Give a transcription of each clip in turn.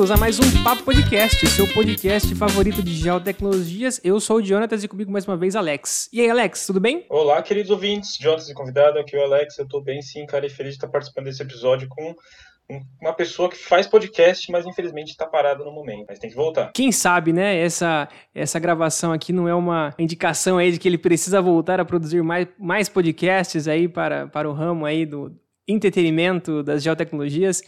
bem-vindos a mais um Papo Podcast, seu podcast favorito de geotecnologias. Eu sou o Jonatas e comigo mais uma vez Alex. E aí, Alex, tudo bem? Olá, queridos ouvintes. Jonatas e convidado, aqui é o Alex. Eu tô bem sim, cara, e feliz de estar participando desse episódio com uma pessoa que faz podcast, mas infelizmente está parada no momento, mas tem que voltar. Quem sabe, né? Essa, essa gravação aqui não é uma indicação aí de que ele precisa voltar a produzir mais, mais podcasts aí para, para o ramo aí do entretenimento das geotecnologias.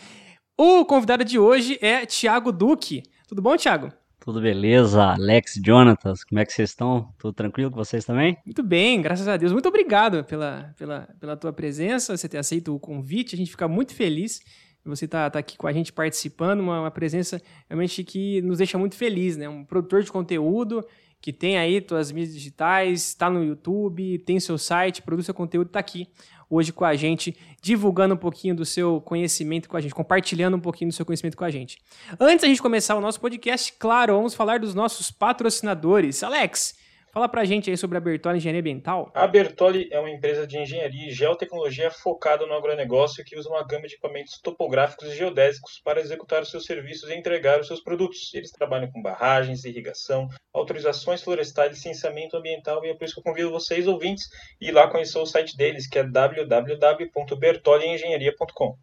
O convidado de hoje é Thiago Duque. Tudo bom, Thiago? Tudo beleza, Alex, Jonatas, como é que vocês estão? Tudo tranquilo com vocês também? Muito bem, graças a Deus. Muito obrigado pela, pela, pela tua presença, você ter aceito o convite, a gente fica muito feliz você tá, tá aqui com a gente participando, uma, uma, presença realmente que nos deixa muito feliz, né? Um produtor de conteúdo que tem aí suas mídias digitais, está no YouTube, tem seu site, produz seu conteúdo, está aqui hoje com a gente, divulgando um pouquinho do seu conhecimento com a gente, compartilhando um pouquinho do seu conhecimento com a gente. Antes da gente começar o nosso podcast, claro, vamos falar dos nossos patrocinadores. Alex, Fala pra gente aí sobre a Bertoli Engenharia Ambiental. A Bertoli é uma empresa de engenharia e geotecnologia focada no agronegócio que usa uma gama de equipamentos topográficos e geodésicos para executar os seus serviços e entregar os seus produtos. Eles trabalham com barragens, irrigação, autorizações florestais, licenciamento ambiental e é por isso que eu convido vocês, ouvintes, a ir lá conhecer o site deles, que é www.bertoliengenharia.com.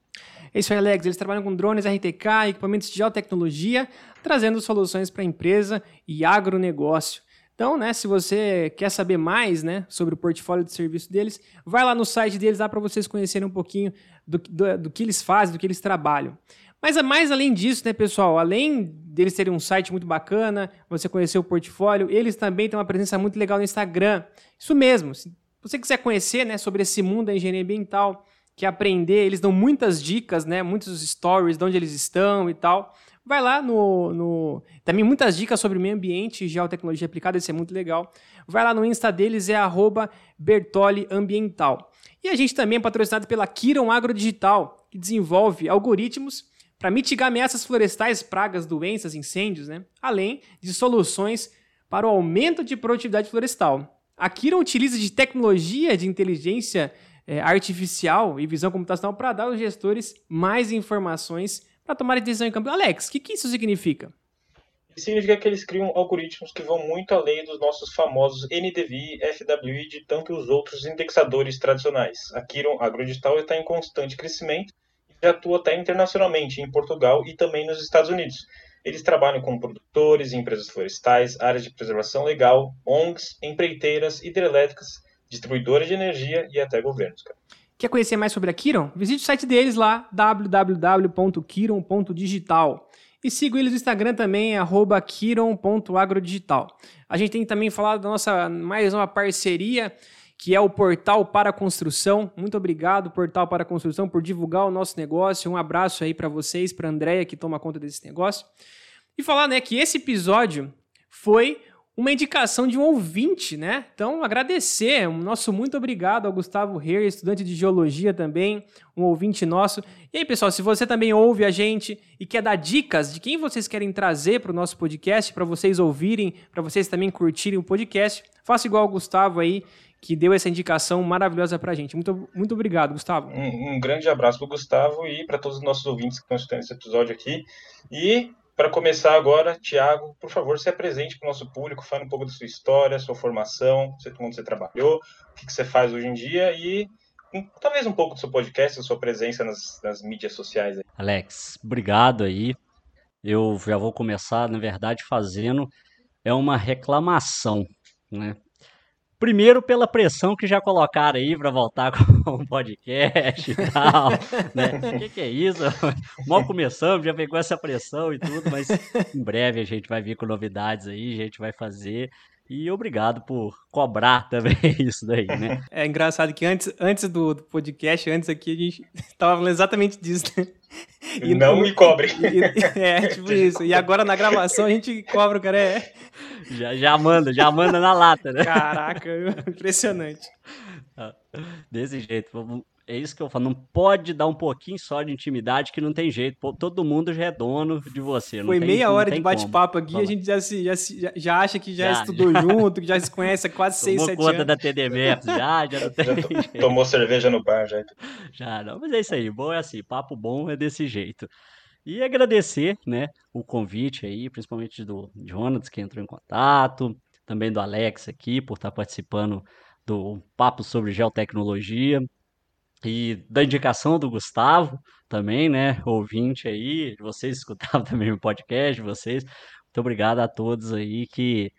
É isso aí, Alex. Eles trabalham com drones RTK, equipamentos de geotecnologia, trazendo soluções para empresa e agronegócio. Então, né, se você quer saber mais né, sobre o portfólio de serviço deles, vai lá no site deles lá para vocês conhecerem um pouquinho do, do, do, que eles fazem, do que eles trabalham. Mas mais além disso, né, pessoal, além deles terem um site muito bacana, você conhecer o portfólio, eles também têm uma presença muito legal no Instagram. Isso mesmo, se você quiser conhecer né, sobre esse mundo da engenharia ambiental, quer aprender, eles dão muitas dicas, né, muitos stories de onde eles estão e tal. Vai lá no, no. Também muitas dicas sobre meio ambiente e geotecnologia aplicada, isso é muito legal. Vai lá no Insta deles, é Bertoli Ambiental. E a gente também é patrocinado pela Kiron Agrodigital, que desenvolve algoritmos para mitigar ameaças florestais, pragas, doenças, incêndios, né? além de soluções para o aumento de produtividade florestal. A Kiron utiliza de tecnologia de inteligência é, artificial e visão computacional para dar aos gestores mais informações para tomar decisão em campo. Alex, o que, que isso significa? significa que eles criam algoritmos que vão muito além dos nossos famosos NDVI, FWI de tantos outros indexadores tradicionais. A Kiron Agrodigital está em constante crescimento e atua até internacionalmente, em Portugal e também nos Estados Unidos. Eles trabalham com produtores, empresas florestais, áreas de preservação legal, ONGs, empreiteiras, hidrelétricas, distribuidoras de energia e até governos. Cara. Quer conhecer mais sobre a Kiron? Visite o site deles lá, www.kiron.digital. E siga eles no Instagram também, kiron.agrodigital. A gente tem também falado da nossa mais uma parceria, que é o Portal para Construção. Muito obrigado, Portal para Construção, por divulgar o nosso negócio. Um abraço aí para vocês, para a Andréia, que toma conta desse negócio. E falar né, que esse episódio foi uma indicação de um ouvinte, né? Então, agradecer, um nosso muito obrigado ao Gustavo Reir, estudante de geologia também, um ouvinte nosso. E aí, pessoal, se você também ouve a gente e quer dar dicas de quem vocês querem trazer para o nosso podcast, para vocês ouvirem, para vocês também curtirem o podcast, faça igual o Gustavo aí, que deu essa indicação maravilhosa para a gente. Muito, muito obrigado, Gustavo. Um, um grande abraço para o Gustavo e para todos os nossos ouvintes que estão assistindo esse episódio aqui. E para começar agora, Tiago, por favor, se apresente para o nosso público, fale um pouco da sua história, sua formação, onde você trabalhou, o que, você faz hoje em dia e talvez um pouco do seu podcast, da sua presença nas, nas mídias sociais. Aí. Alex, obrigado aí. Eu já vou começar, na verdade, fazendo é uma reclamação, né? Primeiro pela pressão que já colocaram aí para voltar com o podcast e tal, né? O que, que, é isso? Mal começamos, já pegou essa pressão e tudo, mas em breve a gente vai vir com novidades aí, a gente vai fazer. E obrigado por cobrar também isso daí, né? É engraçado que antes, antes do, do podcast, antes aqui, a gente estava falando exatamente disso, né? E não me cobre. E, é, tipo isso. E agora na gravação a gente cobra o cara. É... Já, já manda, já manda na lata, né? Caraca, impressionante. Ah, desse jeito. É isso que eu falo, não pode dar um pouquinho só de intimidade que não tem jeito. Pô, todo mundo já é dono de você. Foi tem, meia hora de bate-papo aqui, Fala. a gente já, se, já, já acha que já, já estudou já. junto, que já se conhece há quase 6, 7 conta da TDMF, já, já não tem já Tomou cerveja no bar, já. Já, não, mas é isso aí, bom é assim, papo bom é desse jeito. E agradecer, né, o convite aí, principalmente do Jonas, que entrou em contato, também do Alex aqui, por estar participando do papo sobre geotecnologia e da indicação do Gustavo também, né? Ouvinte aí, vocês escutavam também o podcast, vocês. Muito obrigado a todos aí que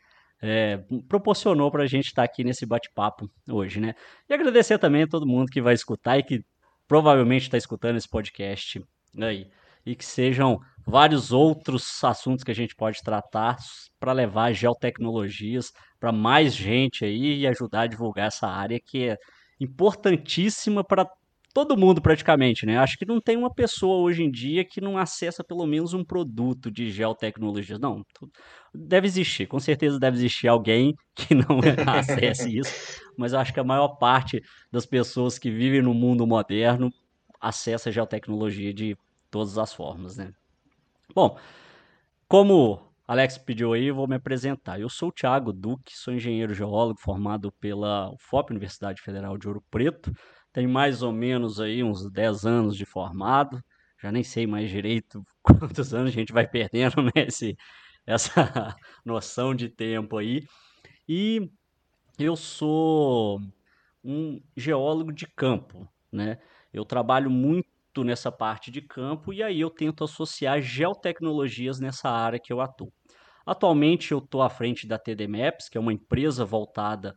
é, proporcionou para a gente estar aqui nesse bate-papo hoje, né? E agradecer também a todo mundo que vai escutar e que provavelmente está escutando esse podcast aí. E que sejam vários outros assuntos que a gente pode tratar para levar geotecnologias para mais gente aí e ajudar a divulgar essa área que é importantíssima para todo mundo praticamente, né? Acho que não tem uma pessoa hoje em dia que não acessa pelo menos um produto de geotecnologia. Não, deve existir, com certeza deve existir alguém que não acesse isso, mas eu acho que a maior parte das pessoas que vivem no mundo moderno acessa geotecnologia de todas as formas, né? Bom, como Alex pediu aí, vou me apresentar. Eu sou o Thiago Duque, sou engenheiro geólogo formado pela UFOP, Universidade Federal de Ouro Preto. Tenho mais ou menos aí uns 10 anos de formado. Já nem sei mais direito quantos anos a gente vai perdendo nesse né, essa noção de tempo aí. E eu sou um geólogo de campo, né? Eu trabalho muito nessa parte de campo e aí eu tento associar geotecnologias nessa área que eu atuo. Atualmente eu estou à frente da TD Maps, que é uma empresa voltada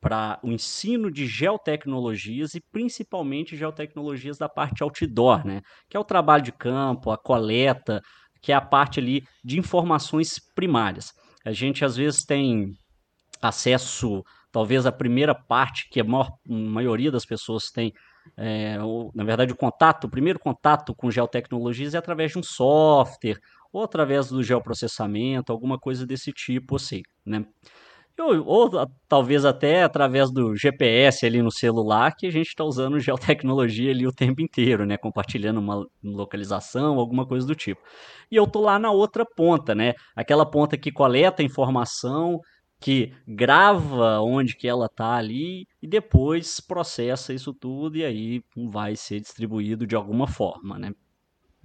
para o ensino de geotecnologias e principalmente geotecnologias da parte outdoor, né? Que é o trabalho de campo, a coleta, que é a parte ali de informações primárias. A gente às vezes tem acesso, talvez a primeira parte que a maior, maioria das pessoas tem é, ou, na verdade, o contato, o primeiro contato com geotecnologias é através de um software ou através do geoprocessamento, alguma coisa desse tipo assim, né? Ou, ou, talvez até através do GPS ali no celular, que a gente está usando geotecnologia ali o tempo inteiro, né? Compartilhando uma localização, alguma coisa do tipo. E eu tô lá na outra ponta, né? Aquela ponta que coleta informação, que grava onde que ela tá ali e depois processa isso tudo e aí vai ser distribuído de alguma forma, né?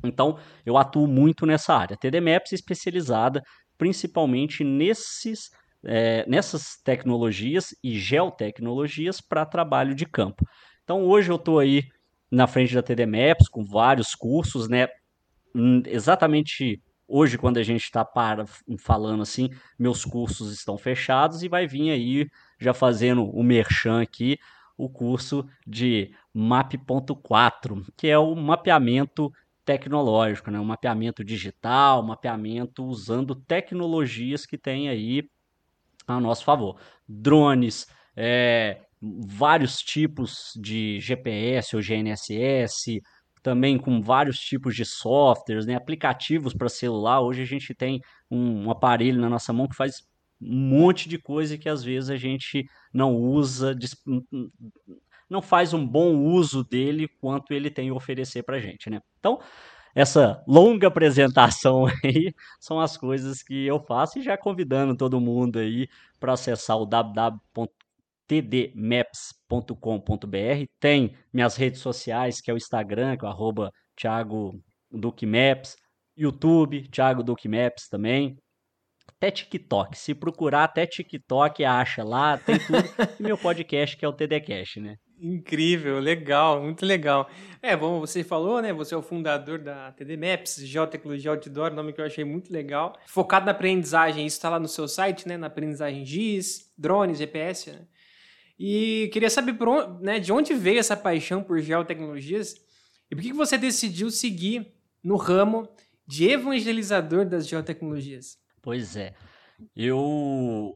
Então, eu atuo muito nessa área. TD Maps especializada principalmente nesses, é, nessas tecnologias e geotecnologias para trabalho de campo. Então, hoje eu estou aí na frente da TD Maps com vários cursos, né? Hum, exatamente hoje, quando a gente está falando assim, meus cursos estão fechados e vai vir aí, já fazendo o merchan aqui, o curso de MAP.4, que é o mapeamento tecnológico, né? um mapeamento digital, mapeamento usando tecnologias que tem aí a nosso favor. Drones, é, vários tipos de GPS ou GNSS, também com vários tipos de softwares, né? aplicativos para celular. Hoje a gente tem um, um aparelho na nossa mão que faz um monte de coisa que às vezes a gente não usa, não faz um bom uso dele quanto ele tem a oferecer para a gente, né? Então, essa longa apresentação aí são as coisas que eu faço e já convidando todo mundo aí para acessar o www.tdmaps.com.br. Tem minhas redes sociais, que é o Instagram, que é o arroba Thiago Duque Maps, YouTube, Thiago Duque Maps também até TikTok. Se procurar até TikTok, acha lá, tem tudo. e meu podcast, que é o TDCast, né? Incrível, legal, muito legal. É, bom, você falou, né? Você é o fundador da TD Maps, Geotecnologia Outdoor, nome que eu achei muito legal. Focado na aprendizagem, isso está lá no seu site, né? Na aprendizagem GIS, drones, GPS, né? E queria saber onde, né, de onde veio essa paixão por geotecnologias e por que você decidiu seguir no ramo de evangelizador das geotecnologias? Pois é. Eu,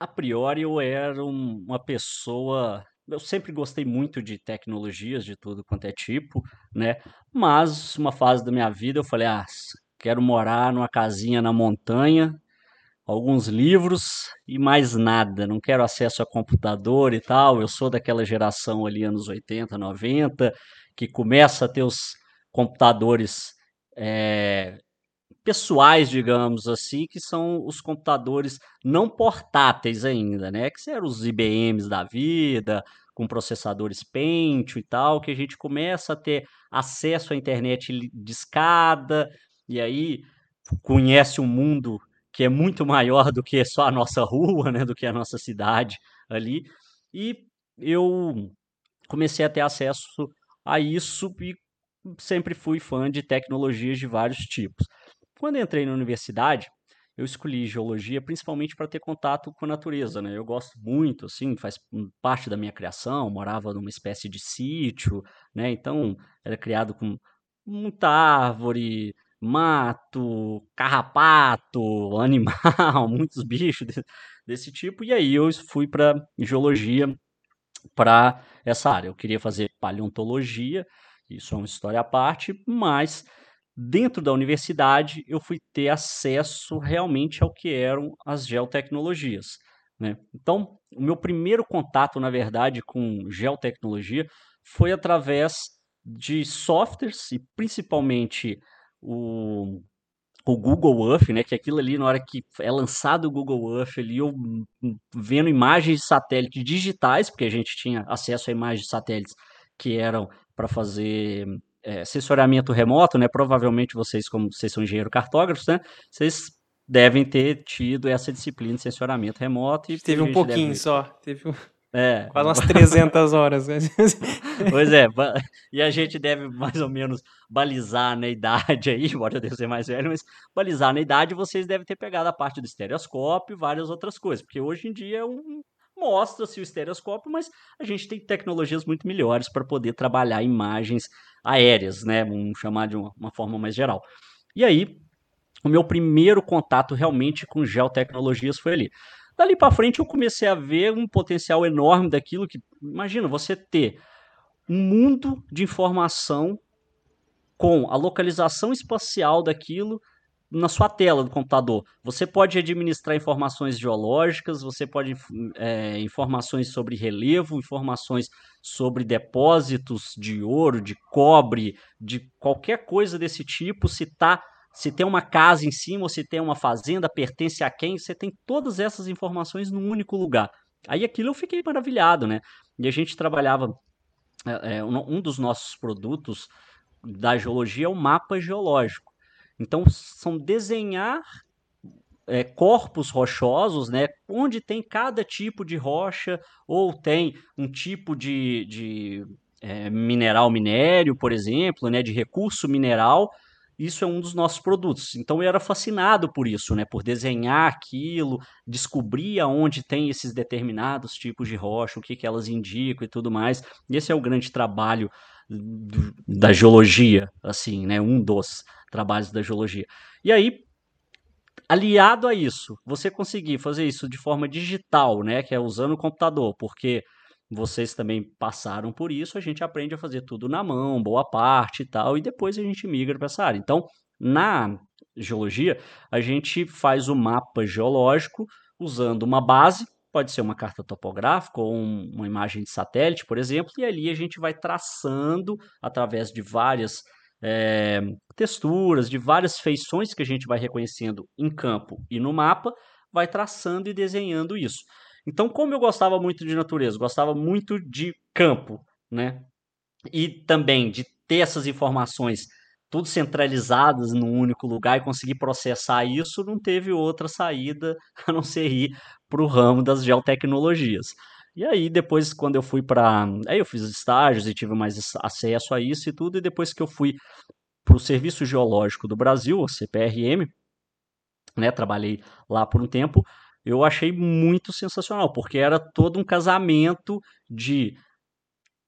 a priori, eu era um- uma pessoa. Eu sempre gostei muito de tecnologias de tudo quanto é tipo, né? Mas uma fase da minha vida eu falei, ah, quero morar numa casinha na montanha, alguns livros e mais nada. Não quero acesso a computador e tal. Eu sou daquela geração ali, anos 80, 90, que começa a ter os computadores é, pessoais, digamos assim, que são os computadores não portáteis ainda, né? Que eram os IBMs da vida, com processadores Pentium e tal, que a gente começa a ter acesso à internet de escada, e aí conhece um mundo que é muito maior do que só a nossa rua, né, do que a nossa cidade ali. E eu comecei a ter acesso a isso e sempre fui fã de tecnologias de vários tipos. Quando entrei na universidade, eu escolhi geologia principalmente para ter contato com a natureza, né? Eu gosto muito, assim, faz parte da minha criação, morava numa espécie de sítio, né? Então, era criado com muita árvore, mato, carrapato, animal, muitos bichos desse, desse tipo. E aí eu fui para geologia para essa área. Eu queria fazer paleontologia, isso é uma história à parte, mas dentro da universidade eu fui ter acesso realmente ao que eram as geotecnologias. Né? Então, o meu primeiro contato, na verdade, com geotecnologia foi através de softwares e principalmente o, o Google Earth, né? Que aquilo ali, na hora que é lançado o Google Earth ali, eu vendo imagens de satélites digitais, porque a gente tinha acesso a imagens de satélites que eram para fazer é, sensoriamento remoto, né? Provavelmente vocês, como vocês são engenheiro cartógrafos, né? Vocês devem ter tido essa disciplina de sensoramento remoto. E teve um pouquinho deve... só. Teve um... É. Quase umas 300 horas. Né? pois é, e a gente deve mais ou menos balizar na idade aí, embora eu deva ser mais velho, mas balizar na idade vocês devem ter pegado a parte do estereoscópio e várias outras coisas, porque hoje em dia é um, mostra-se o estereoscópio, mas a gente tem tecnologias muito melhores para poder trabalhar imagens aéreas, né? Vamos chamar de uma, uma forma mais geral. E aí, o meu primeiro contato realmente com geotecnologias foi ali. Dali para frente eu comecei a ver um potencial enorme daquilo que, imagina, você ter um mundo de informação com a localização espacial daquilo na sua tela do computador. Você pode administrar informações geológicas, você pode é, informações sobre relevo, informações sobre depósitos de ouro, de cobre, de qualquer coisa desse tipo. Se tá, se tem uma casa em cima se tem uma fazenda, pertence a quem, você tem todas essas informações num único lugar. Aí aquilo eu fiquei maravilhado, né? E a gente trabalhava é, é um dos nossos produtos da geologia é o mapa geológico. Então, são desenhar é, corpos rochosos, né, onde tem cada tipo de rocha, ou tem um tipo de, de é, mineral minério, por exemplo, né, de recurso mineral, isso é um dos nossos produtos. Então eu era fascinado por isso, né, por desenhar aquilo, descobrir aonde tem esses determinados tipos de rocha, o que, que elas indicam e tudo mais. esse é o grande trabalho da geologia, assim, né, um dos trabalhos da geologia. E aí, aliado a isso, você conseguir fazer isso de forma digital, né, que é usando o computador, porque vocês também passaram por isso, a gente aprende a fazer tudo na mão, boa parte e tal, e depois a gente migra para essa área. Então, na geologia, a gente faz o mapa geológico usando uma base, pode ser uma carta topográfica ou um, uma imagem de satélite, por exemplo, e ali a gente vai traçando através de várias é, texturas, de várias feições que a gente vai reconhecendo em campo e no mapa, vai traçando e desenhando isso. Então, como eu gostava muito de natureza, gostava muito de campo, né? E também de ter essas informações tudo centralizadas num único lugar e conseguir processar isso, não teve outra saída a não ser ir para o ramo das geotecnologias. E aí, depois, quando eu fui para. Aí eu fiz estágios e tive mais acesso a isso e tudo, e depois que eu fui para o Serviço Geológico do Brasil, o CPRM, né, trabalhei lá por um tempo, eu achei muito sensacional, porque era todo um casamento de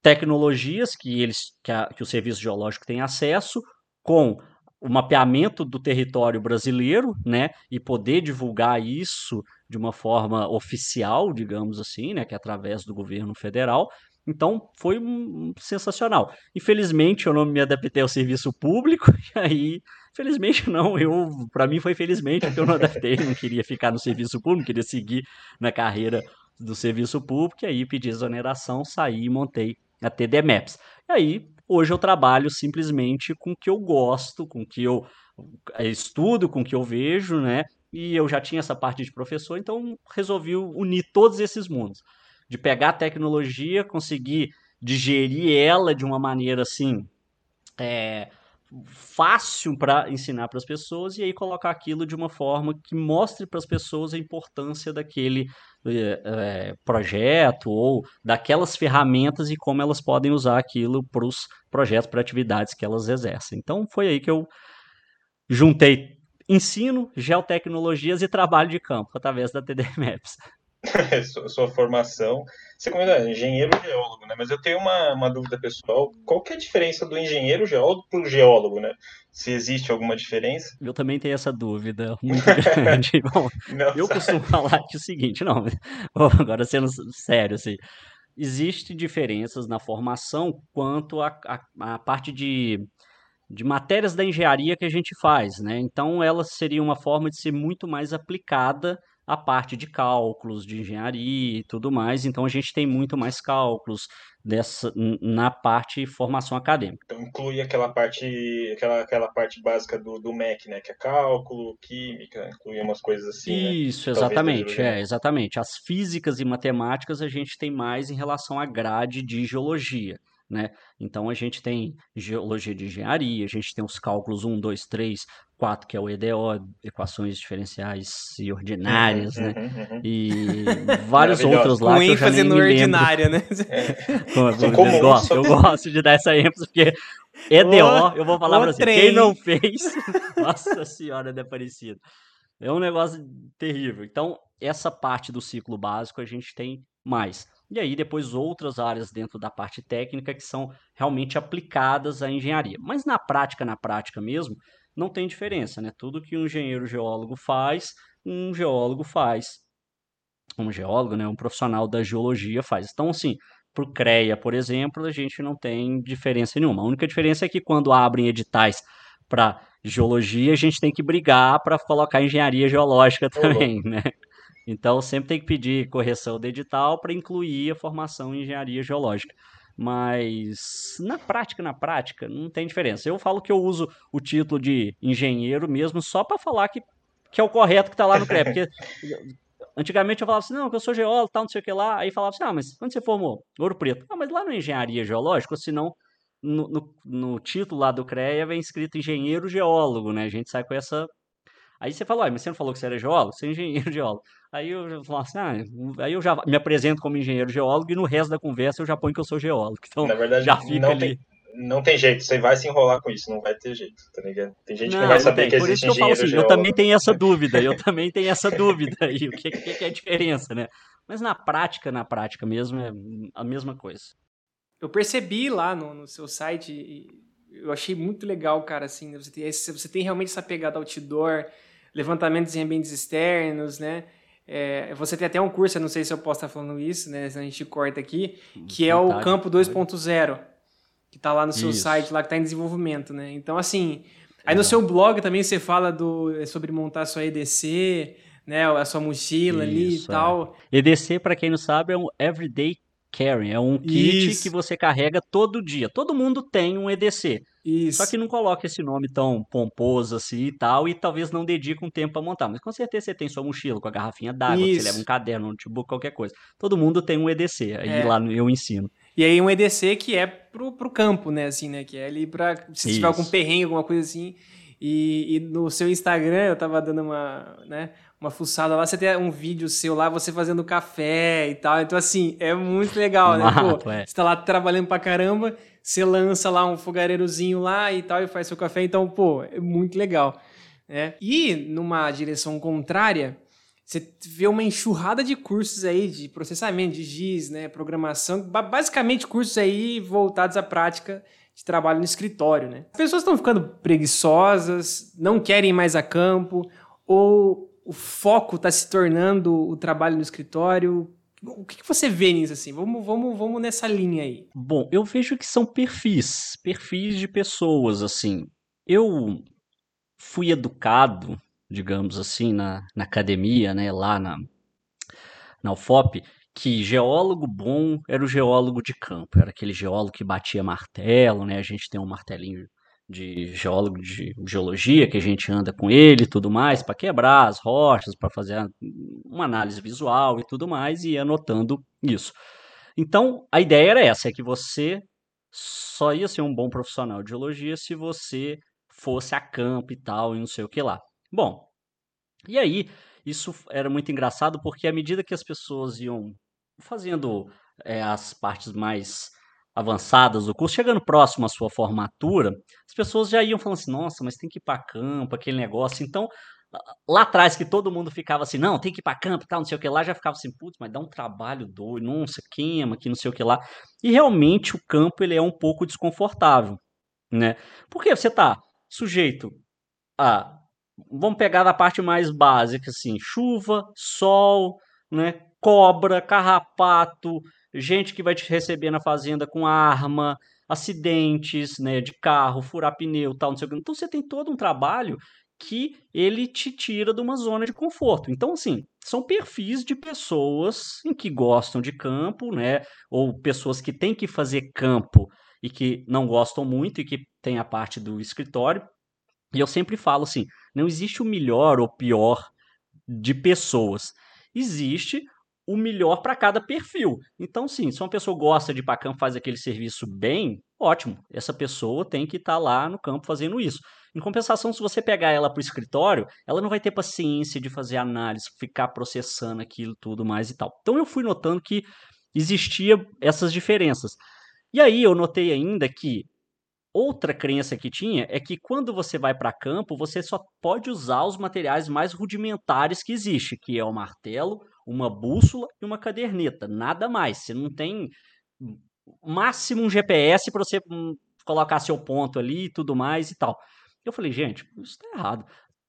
tecnologias que eles que, a, que o Serviço Geológico tem acesso com o mapeamento do território brasileiro, né, e poder divulgar isso de uma forma oficial, digamos assim, né, que é através do governo federal, Então foi um, sensacional. Infelizmente eu não me adaptei ao serviço público, e aí, felizmente não, eu para mim foi felizmente porque eu não adaptei, não queria ficar no serviço público, queria seguir na carreira do serviço público, e aí pedi exoneração, saí e montei a TD Maps. E aí, hoje eu trabalho simplesmente com o que eu gosto, com o que eu eh, estudo, com o que eu vejo, né? E eu já tinha essa parte de professor, então resolvi unir todos esses mundos. De pegar a tecnologia, conseguir digerir ela de uma maneira assim. É, fácil para ensinar para as pessoas e aí colocar aquilo de uma forma que mostre para as pessoas a importância daquele é, projeto ou daquelas ferramentas e como elas podem usar aquilo para os projetos, para atividades que elas exercem. Então foi aí que eu juntei ensino, geotecnologias e trabalho de campo através da TD Maps. sua, formação. Você comentou, é engenheiro geólogo, né? Mas eu tenho uma, uma dúvida pessoal. Qual que é a diferença do engenheiro geólogo para o geólogo, né? Se existe alguma diferença? Eu também tenho essa dúvida muito grande. Bom, eu costumo falar que é o seguinte, não, agora sendo sério, assim, existe diferenças na formação quanto a, a, a parte de de matérias da engenharia que a gente faz, né? Então, ela seria uma forma de ser muito mais aplicada a parte de cálculos, de engenharia e tudo mais. Então a gente tem muito mais cálculos dessa na parte formação acadêmica. Então inclui aquela parte, aquela, aquela parte básica do, do MEC, né? Que é cálculo, química, inclui umas coisas assim. Né? Isso, né? exatamente, é, exatamente. As físicas e matemáticas a gente tem mais em relação à grade de geologia. Né? Então a gente tem geologia de engenharia, a gente tem os cálculos 1, 2, 3, 4, que é o EDO, equações diferenciais e ordinárias, uhum, né? Uhum, uhum. E vários outros lá. Com que ênfase no ordinária, né? É. eu, gosto, eu gosto de dar essa ênfase, porque EDO, eu vou falar pra você, quem não fez, nossa senhora, é parecido. É um negócio terrível. Então, essa parte do ciclo básico a gente tem mais. E aí, depois, outras áreas dentro da parte técnica que são realmente aplicadas à engenharia. Mas na prática, na prática mesmo, não tem diferença, né? Tudo que um engenheiro geólogo faz, um geólogo faz. Um geólogo, né? Um profissional da geologia faz. Então, assim, para o CREA, por exemplo, a gente não tem diferença nenhuma. A única diferença é que quando abrem editais para geologia, a gente tem que brigar para colocar engenharia geológica também, né? Então, sempre tem que pedir correção do edital para incluir a formação em engenharia geológica. Mas na prática, na prática, não tem diferença. Eu falo que eu uso o título de engenheiro mesmo só para falar que, que é o correto que está lá no CREP. Porque antigamente eu falava assim, não, que eu sou geólogo, tal, não sei o que lá. Aí falava assim, ah, mas onde você formou? Ouro Preto. Ah, mas lá na engenharia geológica, senão no, no, no título lá do CREA vem escrito engenheiro geólogo, né? A gente sai com essa Aí você falou, ah, mas você não falou que você era geólogo? Você é engenheiro geólogo. Aí eu falo assim, ah, aí eu já me apresento como engenheiro geólogo e no resto da conversa eu já ponho que eu sou geólogo. Então, Na verdade, já fica não ali. Tem, não tem jeito, você vai se enrolar com isso, não vai ter jeito, tá ligado? Tem gente não, que não vai saber tem. que Por existe isso que eu falo assim, geólogo. eu também tenho essa dúvida, eu também tenho essa dúvida aí, o que, que, que é a diferença, né? Mas na prática, na prática mesmo, é a mesma coisa. Eu percebi lá no, no seu site, eu achei muito legal, cara, assim, né? você tem, você tem realmente essa pegada outdoor, levantamentos em ambientes externos, né? É, você tem até um curso, eu não sei se eu posso estar falando isso, né? Se a gente corta aqui, que é o Campo 2.0, que está lá no seu isso. site, lá que está em desenvolvimento, né? Então, assim, aí no seu blog também você fala do, é, sobre montar sua EDC, né? A sua mochila isso, ali e tal. É. EDC, para quem não sabe, é um Everyday Carry, é um kit Isso. que você carrega todo dia. Todo mundo tem um EDC. Isso. Só que não coloca esse nome tão pomposo assim e tal, e talvez não dedique um tempo para montar. Mas com certeza você tem sua mochila com a garrafinha d'água, você leva um caderno, um notebook, qualquer coisa. Todo mundo tem um EDC, aí é. lá eu ensino. E aí um EDC que é pro, pro campo, né, assim, né, que é ali pra, se Isso. tiver algum perrengue, alguma coisa assim, e, e, no seu Instagram eu tava dando uma, né, uma fuçada lá, você tem um vídeo seu lá, você fazendo café e tal. Então, assim, é muito legal, né? Pô, é. Você tá lá trabalhando pra caramba, você lança lá um fogareirozinho lá e tal, e faz seu café. Então, pô, é muito legal. Né? E numa direção contrária, você vê uma enxurrada de cursos aí de processamento de GIS, né? Programação, basicamente cursos aí voltados à prática de trabalho no escritório, né? As pessoas estão ficando preguiçosas, não querem mais a campo, ou o foco está se tornando o trabalho no escritório? O que, que você vê nisso assim? Vamos, vamos, vamos nessa linha aí. Bom, eu vejo que são perfis, perfis de pessoas, assim. Eu fui educado, digamos assim, na, na academia, né, lá na, na UFOP, que geólogo bom era o geólogo de campo, era aquele geólogo que batia martelo, né? A gente tem um martelinho de geólogo de geologia que a gente anda com ele e tudo mais para quebrar as rochas, para fazer uma análise visual e tudo mais e anotando isso. Então, a ideia era essa, é que você só ia ser um bom profissional de geologia se você fosse a campo e tal, e não sei o que lá. Bom, e aí, isso era muito engraçado porque à medida que as pessoas iam fazendo é, as partes mais avançadas do curso, chegando próximo à sua formatura, as pessoas já iam falando assim, nossa, mas tem que ir para campo, aquele negócio. Então, lá atrás que todo mundo ficava assim, não, tem que ir para campo tal, não sei o que lá, já ficava assim, putz, mas dá um trabalho doido, nossa, queima aqui, não sei o que lá. E realmente o campo ele é um pouco desconfortável, né? Porque você tá sujeito a vamos pegar da parte mais básica assim, chuva, sol, né? Cobra, carrapato, gente que vai te receber na fazenda com arma, acidentes, né, de carro, furar pneu, tal, não sei o que. Então você tem todo um trabalho que ele te tira de uma zona de conforto. Então, assim, são perfis de pessoas em que gostam de campo, né? Ou pessoas que têm que fazer campo e que não gostam muito e que tem a parte do escritório. E eu sempre falo assim: não existe o melhor ou pior de pessoas. Existe o melhor para cada perfil. Então, sim, se uma pessoa gosta de campo, faz aquele serviço bem, ótimo. Essa pessoa tem que estar tá lá no campo fazendo isso. Em compensação, se você pegar ela para o escritório, ela não vai ter paciência de fazer análise, ficar processando aquilo tudo mais e tal. Então, eu fui notando que existia essas diferenças. E aí eu notei ainda que Outra crença que tinha é que quando você vai para campo, você só pode usar os materiais mais rudimentares que existe, que é o martelo, uma bússola e uma caderneta, nada mais. Você não tem máximo um GPS para você hum, colocar seu ponto ali e tudo mais e tal. Eu falei, gente, isso está errado.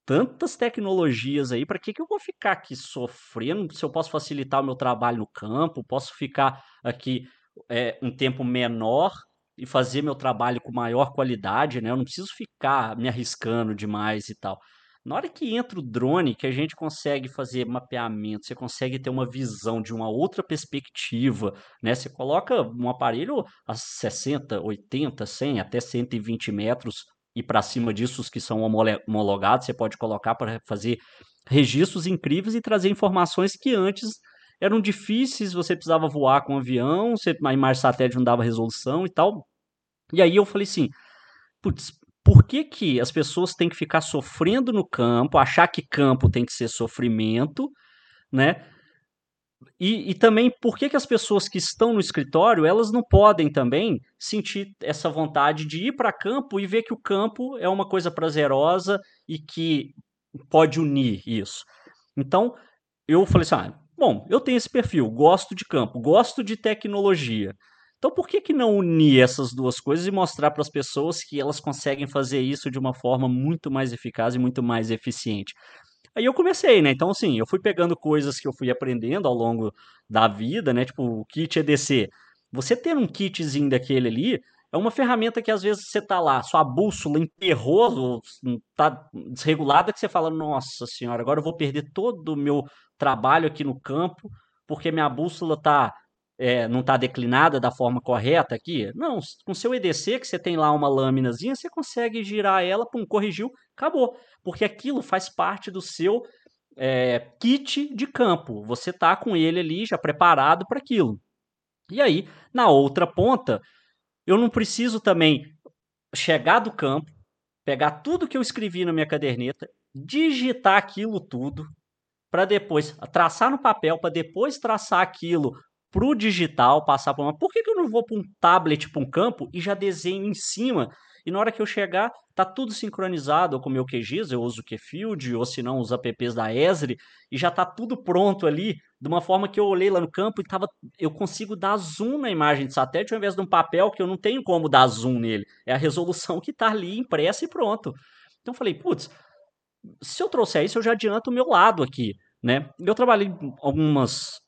Tantas tecnologias aí, para que, que eu vou ficar aqui sofrendo? Se eu posso facilitar o meu trabalho no campo, posso ficar aqui é, um tempo menor e fazer meu trabalho com maior qualidade, né? Eu não preciso ficar me arriscando demais e tal. Na hora que entra o drone, que a gente consegue fazer mapeamento, você consegue ter uma visão de uma outra perspectiva, né? Você coloca um aparelho a 60, 80, 100, até 120 metros e para cima disso os que são homologados, você pode colocar para fazer registros incríveis e trazer informações que antes eram difíceis, você precisava voar com um avião, você, a imagem satélite não dava resolução e tal. E aí eu falei assim, putz, por que, que as pessoas têm que ficar sofrendo no campo, achar que campo tem que ser sofrimento, né? E, e também por que, que as pessoas que estão no escritório, elas não podem também sentir essa vontade de ir para campo e ver que o campo é uma coisa prazerosa e que pode unir isso. Então, eu falei assim, ah, Bom, eu tenho esse perfil, gosto de campo, gosto de tecnologia. Então, por que, que não unir essas duas coisas e mostrar para as pessoas que elas conseguem fazer isso de uma forma muito mais eficaz e muito mais eficiente? Aí eu comecei, né? Então, assim, eu fui pegando coisas que eu fui aprendendo ao longo da vida, né? Tipo, o kit EDC. Você ter um kitzinho daquele ali é uma ferramenta que às vezes você tá lá, sua bússola enterrou, tá desregulada, que você fala, nossa senhora, agora eu vou perder todo o meu trabalho aqui no campo, porque minha bússola tá, é, não está declinada da forma correta aqui. Não, com seu EDC, que você tem lá uma lâminazinha, você consegue girar ela, pum, corrigiu, acabou. Porque aquilo faz parte do seu é, kit de campo. Você tá com ele ali já preparado para aquilo. E aí, na outra ponta, eu não preciso também chegar do campo, pegar tudo que eu escrevi na minha caderneta, digitar aquilo tudo, para depois traçar no papel, para depois traçar aquilo para o digital, passar para uma. Por que, que eu não vou para um tablet, para um campo e já desenho em cima? E na hora que eu chegar, tá tudo sincronizado com o meu QGIS, eu uso o QField, ou se não, os apps da Esri, e já tá tudo pronto ali, de uma forma que eu olhei lá no campo e tava, eu consigo dar zoom na imagem de satélite ao invés de um papel que eu não tenho como dar zoom nele. É a resolução que tá ali impressa e pronto. Então eu falei, putz, se eu trouxer isso, eu já adianto o meu lado aqui, né? Eu trabalhei algumas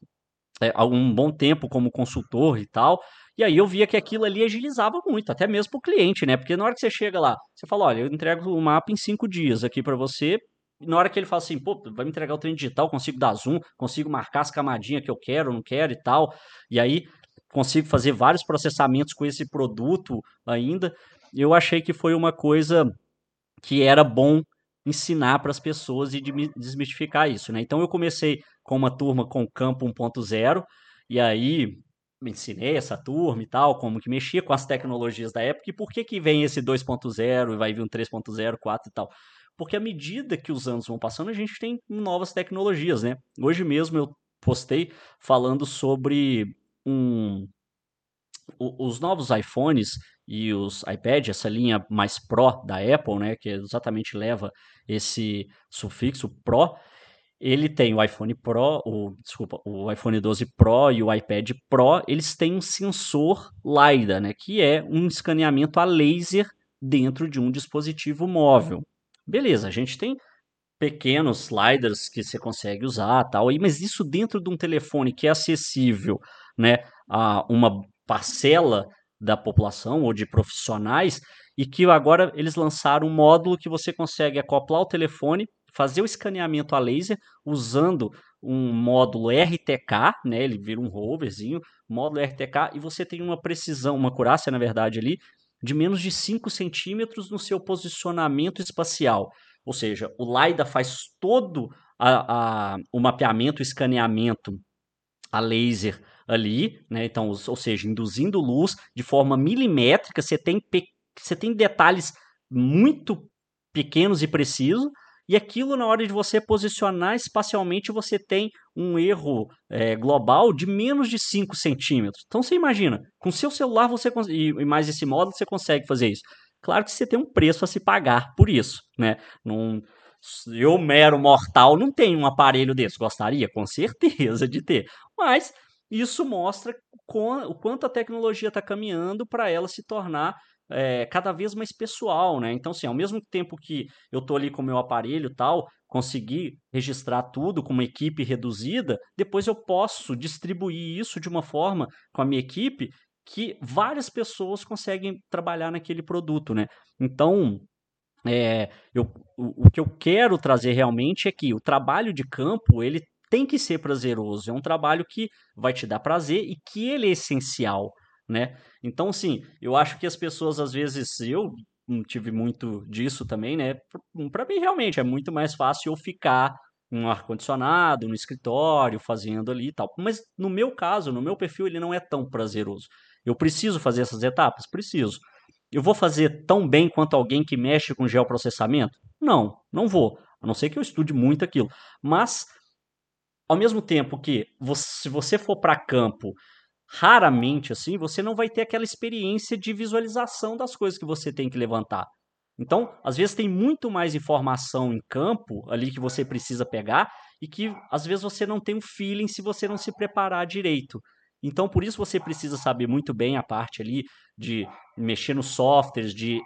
é, um bom tempo como consultor e tal. E aí eu via que aquilo ali agilizava muito, até mesmo para o cliente, né? Porque na hora que você chega lá, você fala, olha, eu entrego o mapa em cinco dias aqui para você. E na hora que ele fala assim, pô, vai me entregar o trem digital, consigo dar zoom, consigo marcar as camadinhas que eu quero, não quero e tal. E aí consigo fazer vários processamentos com esse produto ainda. Eu achei que foi uma coisa que era bom ensinar para as pessoas e desmistificar isso, né? Então eu comecei com uma turma com Campo 1.0 e aí ensinei essa turma e tal, como que mexia com as tecnologias da época e por que que vem esse 2.0 e vai vir um 3.0, 4 e tal. Porque à medida que os anos vão passando, a gente tem novas tecnologias, né? Hoje mesmo eu postei falando sobre um os novos iPhones e os iPad, essa linha mais Pro da Apple, né, que exatamente leva esse sufixo Pro, ele tem o iPhone Pro, o, desculpa, o iPhone 12 Pro e o iPad Pro, eles têm um sensor LiDAR, né, que é um escaneamento a laser dentro de um dispositivo móvel. Beleza, a gente tem pequenos sliders que você consegue usar, tal, mas isso dentro de um telefone que é acessível, né, a uma parcela da população ou de profissionais e que agora eles lançaram um módulo que você consegue acoplar o telefone, fazer o escaneamento a laser usando um módulo RTK, né? Ele vira um roverzinho, módulo RTK, e você tem uma precisão, uma acurácia, na verdade, ali, de menos de 5 centímetros no seu posicionamento espacial. Ou seja, o LiDAR faz todo a, a, o mapeamento, o escaneamento a laser ali, né? Então, ou seja, induzindo luz de forma milimétrica, você tem, você tem detalhes muito pequenos e precisos, e aquilo na hora de você posicionar espacialmente, você tem um erro é, global de menos de 5 centímetros. Então você imagina, com seu celular você e mais esse módulo você consegue fazer isso. Claro que você tem um preço a se pagar por isso, né? Num, eu, mero mortal, não tenho um aparelho desse. Gostaria, com certeza, de ter. Mas isso mostra o quanto a tecnologia está caminhando para ela se tornar é, cada vez mais pessoal, né? Então, assim, ao mesmo tempo que eu estou ali com o meu aparelho tal, conseguir registrar tudo com uma equipe reduzida, depois eu posso distribuir isso de uma forma com a minha equipe que várias pessoas conseguem trabalhar naquele produto, né? Então, é, eu, o, o que eu quero trazer realmente é que o trabalho de campo, ele tem que ser prazeroso, é um trabalho que vai te dar prazer e que ele é essencial, né? Então, assim, eu acho que as pessoas, às vezes, eu tive muito disso também, né? Para mim, realmente, é muito mais fácil eu ficar no ar-condicionado, no escritório, fazendo ali e tal. Mas no meu caso, no meu perfil, ele não é tão prazeroso. Eu preciso fazer essas etapas? Preciso. Eu vou fazer tão bem quanto alguém que mexe com geoprocessamento? Não, não vou. A não ser que eu estude muito aquilo. Mas ao mesmo tempo que você, se você for para campo raramente assim, você não vai ter aquela experiência de visualização das coisas que você tem que levantar. Então, às vezes tem muito mais informação em campo ali que você precisa pegar e que às vezes você não tem um feeling se você não se preparar direito. Então, por isso você precisa saber muito bem a parte ali de mexer nos softwares, de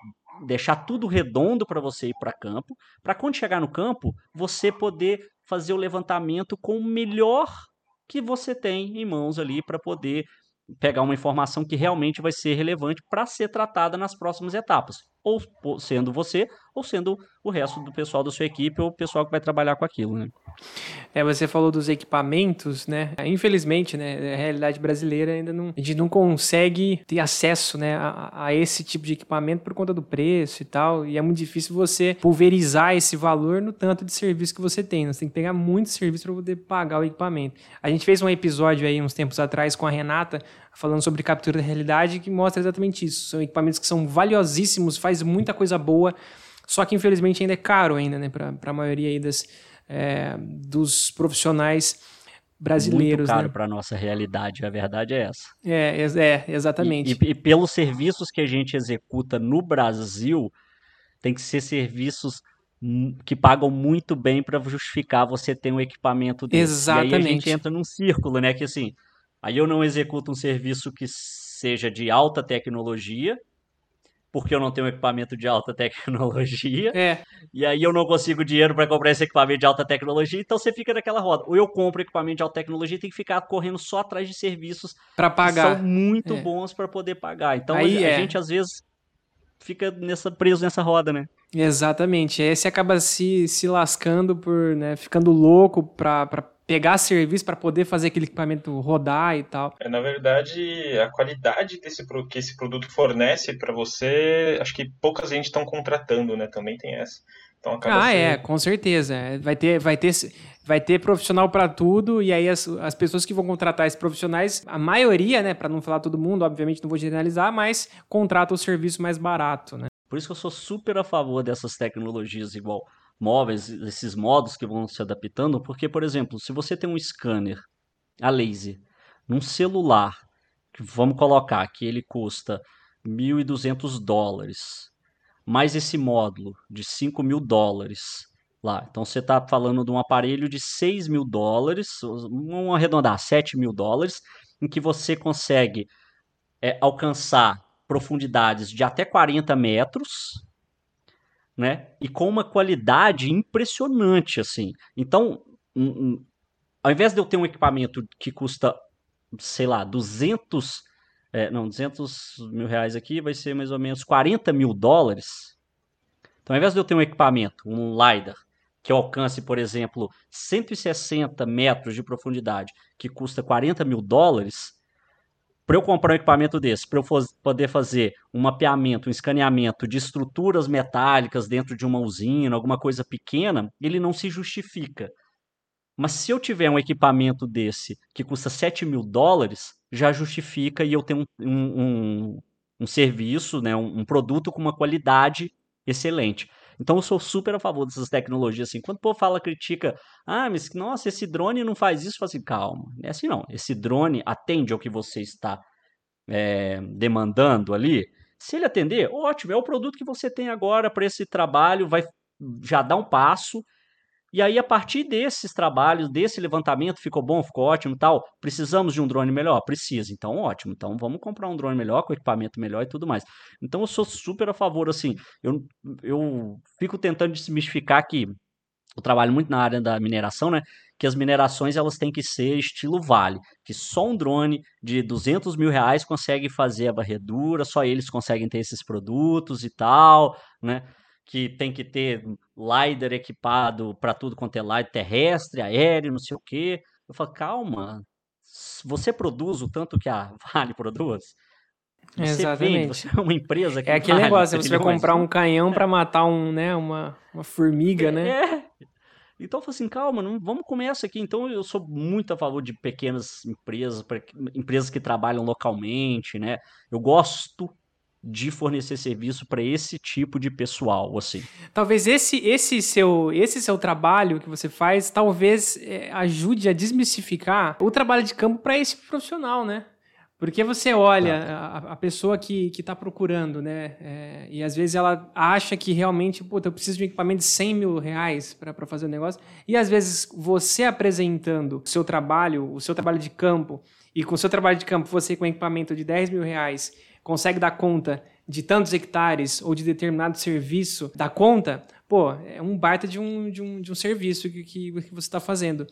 deixar tudo redondo para você ir para campo, para quando chegar no campo, você poder fazer o levantamento com o melhor que você tem em mãos ali para poder pegar uma informação que realmente vai ser relevante para ser tratada nas próximas etapas. Ou sendo você, ou sendo o resto do pessoal da sua equipe, ou o pessoal que vai trabalhar com aquilo, né? É, você falou dos equipamentos, né? Infelizmente, né, a realidade brasileira ainda não, a gente não consegue ter acesso, né, a, a, esse tipo de equipamento por conta do preço e tal, e é muito difícil você pulverizar esse valor no tanto de serviço que você tem. Né? Você tem que pegar muito serviço para poder pagar o equipamento. A gente fez um episódio aí uns tempos atrás com a Renata falando sobre captura da realidade que mostra exatamente isso. São equipamentos que são valiosíssimos, faz muita coisa boa, só que infelizmente ainda é caro ainda, né, para a maioria aí das, é, dos profissionais brasileiros. Muito caro né? para nossa realidade, a verdade é essa. É, é exatamente. E, e, e, pelos serviços que a gente executa no Brasil, tem que ser serviços que pagam muito bem para justificar você ter um equipamento desse. Exatamente. E aí a gente entra num círculo, né, que assim, aí eu não executo um serviço que seja de alta tecnologia, porque eu não tenho equipamento de alta tecnologia. É. E aí eu não consigo dinheiro para comprar esse equipamento de alta tecnologia, então você fica naquela roda. Ou eu compro equipamento de alta tecnologia e tem que ficar correndo só atrás de serviços para pagar. que são muito é. bons para poder pagar. Então aí a, é. gente às vezes fica nessa preso nessa roda, né? Exatamente. Aí você acaba se, se lascando por, né, ficando louco para pegar serviço para poder fazer aquele equipamento rodar e tal. É, na verdade, a qualidade desse que esse produto fornece para você, acho que poucas gente estão contratando, né? Também tem essa. Então acaba ah, é, com certeza. É, vai ter, vai ter, vai ter profissional para tudo e aí as, as pessoas que vão contratar esses profissionais, a maioria, né, para não falar todo mundo, obviamente não vou generalizar, mas contrata o serviço mais barato, né? Por isso que eu sou super a favor dessas tecnologias igual móveis, esses modos que vão se adaptando, porque, por exemplo, se você tem um scanner a laser num celular, vamos colocar que ele custa 1.200 dólares, mais esse módulo de 5 mil dólares lá. Então você está falando de um aparelho de 6 mil dólares, vamos arredondar, 7 mil dólares, em que você consegue é, alcançar profundidades de até 40 metros, né? E com uma qualidade impressionante, assim. Então, um, um, ao invés de eu ter um equipamento que custa, sei lá, 200, é, não, 200 mil reais aqui, vai ser mais ou menos 40 mil dólares. Então, ao invés de eu ter um equipamento, um LiDAR, que alcance, por exemplo, 160 metros de profundidade, que custa 40 mil dólares, para eu comprar um equipamento desse, para eu poder fazer um mapeamento, um escaneamento de estruturas metálicas dentro de uma usina, alguma coisa pequena, ele não se justifica. Mas se eu tiver um equipamento desse que custa 7 mil dólares, já justifica e eu tenho um, um, um, um serviço, né, um, um produto com uma qualidade excelente. Então eu sou super a favor dessas tecnologias assim. Quando o povo fala, critica, ah, mas nossa, esse drone não faz isso, falo assim, calma, não é assim não. Esse drone atende ao que você está é, demandando ali. Se ele atender, ótimo, é o produto que você tem agora para esse trabalho, vai já dar um passo e aí, a partir desses trabalhos, desse levantamento, ficou bom, ficou ótimo tal. Precisamos de um drone melhor? Precisa. Então, ótimo. Então, vamos comprar um drone melhor, com equipamento melhor e tudo mais. Então, eu sou super a favor, assim. Eu, eu fico tentando desmistificar que eu trabalho muito na área da mineração, né? Que as minerações elas têm que ser estilo Vale, que só um drone de 200 mil reais consegue fazer a varredura, só eles conseguem ter esses produtos e tal, né? Que tem que ter LiDAR equipado para tudo quanto é LiDAR terrestre, aéreo, não sei o quê. Eu falo, calma, você produz o tanto que a Vale produz? Você Exatamente. Vende, você é uma empresa que É aquele vale negócio, você vai comprar um canhão para matar um, né, uma, uma formiga, é, né? É. Então eu falo assim, calma, não, vamos começar aqui. Então eu sou muito a favor de pequenas empresas, empresas que trabalham localmente, né? Eu gosto de fornecer serviço para esse tipo de pessoal, assim. Talvez esse esse seu esse seu trabalho que você faz talvez é, ajude a desmistificar o trabalho de campo para esse profissional, né? Porque você olha a, a, pessoa que está procurando, né? É, e às vezes ela acha que realmente, puta, eu preciso de um equipamento de 100 mil reais para fazer o um negócio. E às vezes você apresentando o seu trabalho, o seu trabalho de campo, e com o seu trabalho de campo você com um equipamento de 10 mil reais consegue dar conta de tantos hectares ou de determinado serviço, dá conta, pô, é um baita de um, de um, de um serviço que, que, que você está fazendo.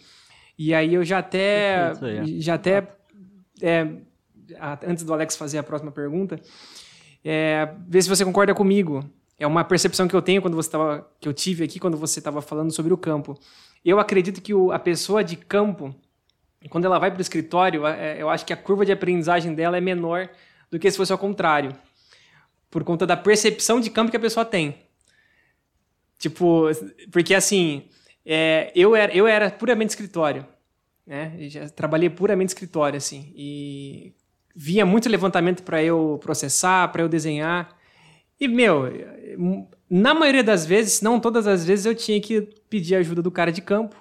E aí eu já até, já até é, antes do Alex fazer a próxima pergunta, é, ver se você concorda comigo. É uma percepção que eu tenho quando você tava, que eu tive aqui quando você estava falando sobre o campo. Eu acredito que o, a pessoa de campo, quando ela vai para o escritório, é, eu acho que a curva de aprendizagem dela é menor do que se fosse ao contrário. Por conta da percepção de campo que a pessoa tem. Tipo, porque assim, é, eu, era, eu era puramente escritório. Né? Eu já trabalhei puramente escritório, assim. E via muito levantamento para eu processar, para eu desenhar. E, meu, na maioria das vezes, não todas as vezes, eu tinha que pedir ajuda do cara de campo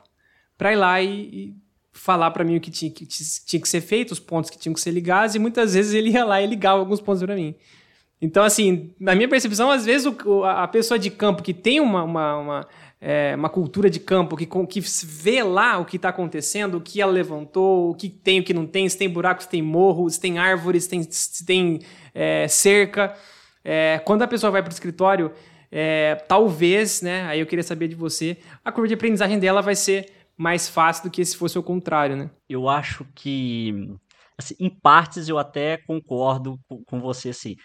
para ir lá e, e falar para mim o que tinha, que tinha que ser feito, os pontos que tinham que ser ligados, e muitas vezes ele ia lá e ligava alguns pontos para mim. Então, assim, na minha percepção, às vezes o, a pessoa de campo que tem uma, uma, uma, é, uma cultura de campo, que, que vê lá o que está acontecendo, o que ela levantou, o que tem, o que não tem, se tem buracos, se tem morro, se tem árvores, se tem, se tem é, cerca, É, quando a pessoa vai para o escritório, é, talvez, né? Aí eu queria saber de você, a curva de aprendizagem dela vai ser mais fácil do que se fosse o contrário, né? Eu acho que, assim, em partes eu até concordo com, você, sim.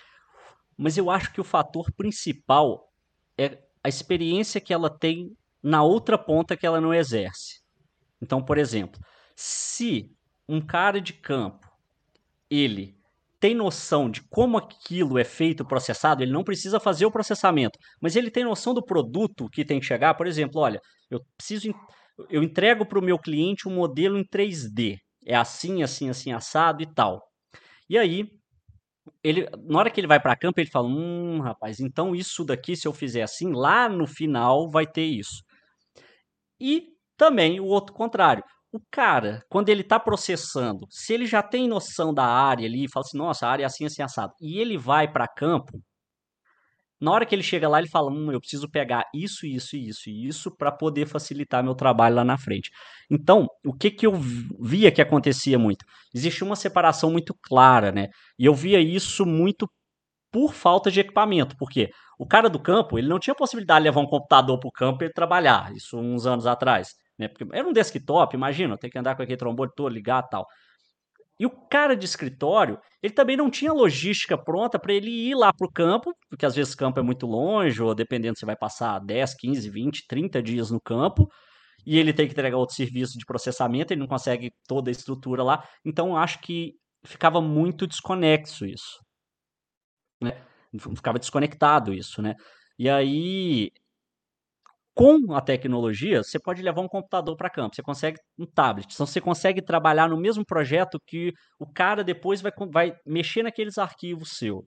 Mas eu acho que o fator principal é a experiência que ela tem na outra ponta que ela não exerce. Então, por exemplo, se um cara de campo ele tem noção de como aquilo é feito, processado, ele não precisa fazer o processamento, mas ele tem noção do produto que tem que chegar. Por exemplo, olha, eu preciso, eu entrego para o meu cliente um modelo em 3D, é assim, assim, assim, assado e tal. E aí, ele, na hora que ele vai para campo, ele fala: Hum, rapaz, então isso daqui, se eu fizer assim, lá no final vai ter isso. E também o outro contrário. O cara, quando ele está processando, se ele já tem noção da área ali, fala assim, nossa, a área é assim, assim, assado, e ele vai para campo, na hora que ele chega lá, ele fala, hum, eu preciso pegar isso, isso, isso e isso para poder facilitar meu trabalho lá na frente. Então, o que que eu via que acontecia muito? Existia uma separação muito clara, né? E eu via isso muito por falta de equipamento, porque o cara do campo, ele não tinha possibilidade de levar um computador para o campo e trabalhar, isso uns anos atrás. Né? Porque era um desktop, imagina, ter que andar com aquele trombone todo, ligar tal. E o cara de escritório, ele também não tinha logística pronta para ele ir lá para o campo, porque às vezes o campo é muito longe, ou dependendo, você vai passar 10, 15, 20, 30 dias no campo, e ele tem que entregar outro serviço de processamento, ele não consegue toda a estrutura lá. Então, acho que ficava muito desconexo isso. Né? Ficava desconectado isso, né? E aí, com a tecnologia, você pode levar um computador para campo, você consegue um tablet, então você consegue trabalhar no mesmo projeto que o cara depois vai, vai mexer naqueles arquivos seu.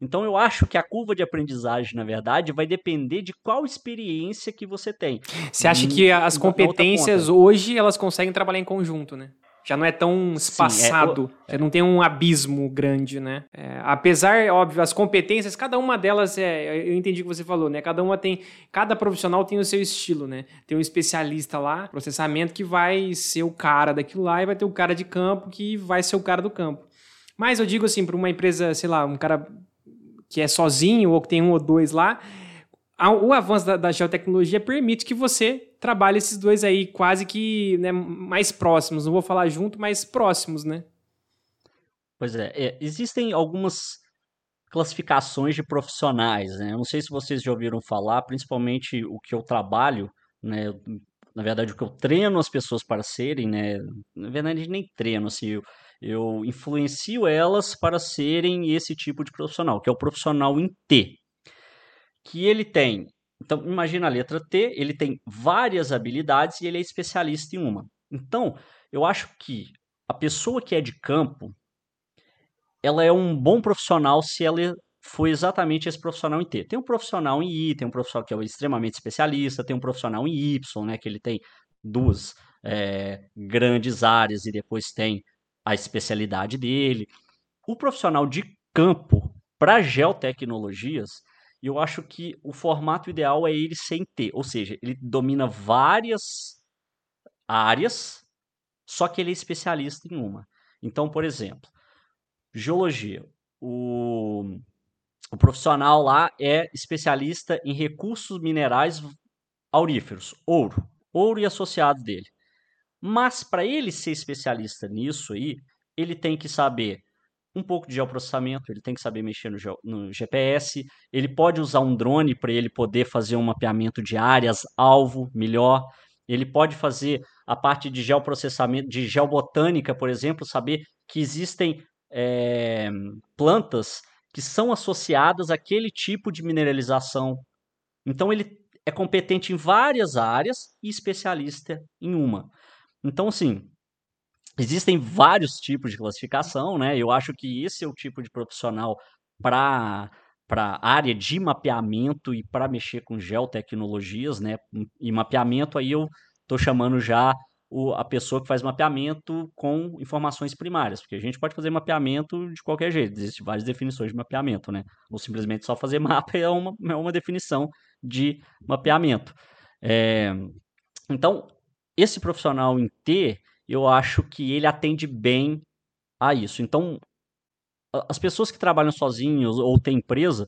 Então eu acho que a curva de aprendizagem, na verdade, vai depender de qual experiência que você tem. Você acha que as competências hoje elas conseguem trabalhar em conjunto, né? Já não é tão espaçado, Sim, é, já não tem um abismo grande, né? É, apesar, óbvio, as competências, cada uma delas é, eu entendi o que você falou, né? Cada uma tem, cada profissional tem o seu estilo, né? Tem um especialista lá, processamento que vai ser o cara daquilo lá e vai ter o cara de campo que vai ser o cara do campo. Mas eu digo assim, para uma empresa, sei lá, um cara que é sozinho ou que tem um ou dois lá, o avanço da, da, geotecnologia permite que você trabalhe esses dois aí quase que né, mais próximos. Não vou falar junto, mas próximos, né? Pois é, é, existem algumas classificações de profissionais, né? Eu não sei se vocês já ouviram falar, principalmente o que eu trabalho, né? Na verdade, o que eu treino as pessoas para serem, né? Na verdade, nem treino, assim, eu, eu influencio elas para serem esse tipo de profissional, que é o profissional em T, que ele tem. Então, imagina a letra T, ele tem várias habilidades e ele é especialista em uma. Então, eu acho que a pessoa que é de campo, ela é um bom profissional se ela foi exatamente esse profissional em T. Tem um profissional em I, tem um profissional que é extremamente especialista, tem um profissional em Y, né, que ele tem duas é, grandes áreas e depois tem a especialidade dele. O profissional de campo para geotecnologias, e eu acho que o formato ideal é ele sem ter, ou seja, ele domina várias áreas, só que ele é especialista em uma. Então, por exemplo, geologia. O, o profissional lá é especialista em recursos minerais auríferos, ouro, ouro e associados dele. Mas para ele ser especialista nisso aí, ele tem que saber um pouco de geoprocessamento, ele tem que saber mexer no, no GPS, ele pode usar um drone para ele poder fazer um mapeamento de áreas, alvo melhor, ele pode fazer a parte de geoprocessamento, de geobotânica, por exemplo, saber que existem é, plantas que são associadas àquele tipo de mineralização. Então ele é competente em várias áreas e especialista em uma. Então, assim, Existem vários tipos de classificação, né? Eu acho que esse é o tipo de profissional para para área de mapeamento e para mexer com geotecnologias, né? E mapeamento aí eu estou chamando já o, a pessoa que faz mapeamento com informações primárias, porque a gente pode fazer mapeamento de qualquer jeito, existem várias definições de mapeamento, né? Ou simplesmente só fazer mapa é uma, é uma definição de mapeamento. É, então, esse profissional em T, eu acho que ele atende bem a isso. Então, as pessoas que trabalham sozinhos ou têm empresa,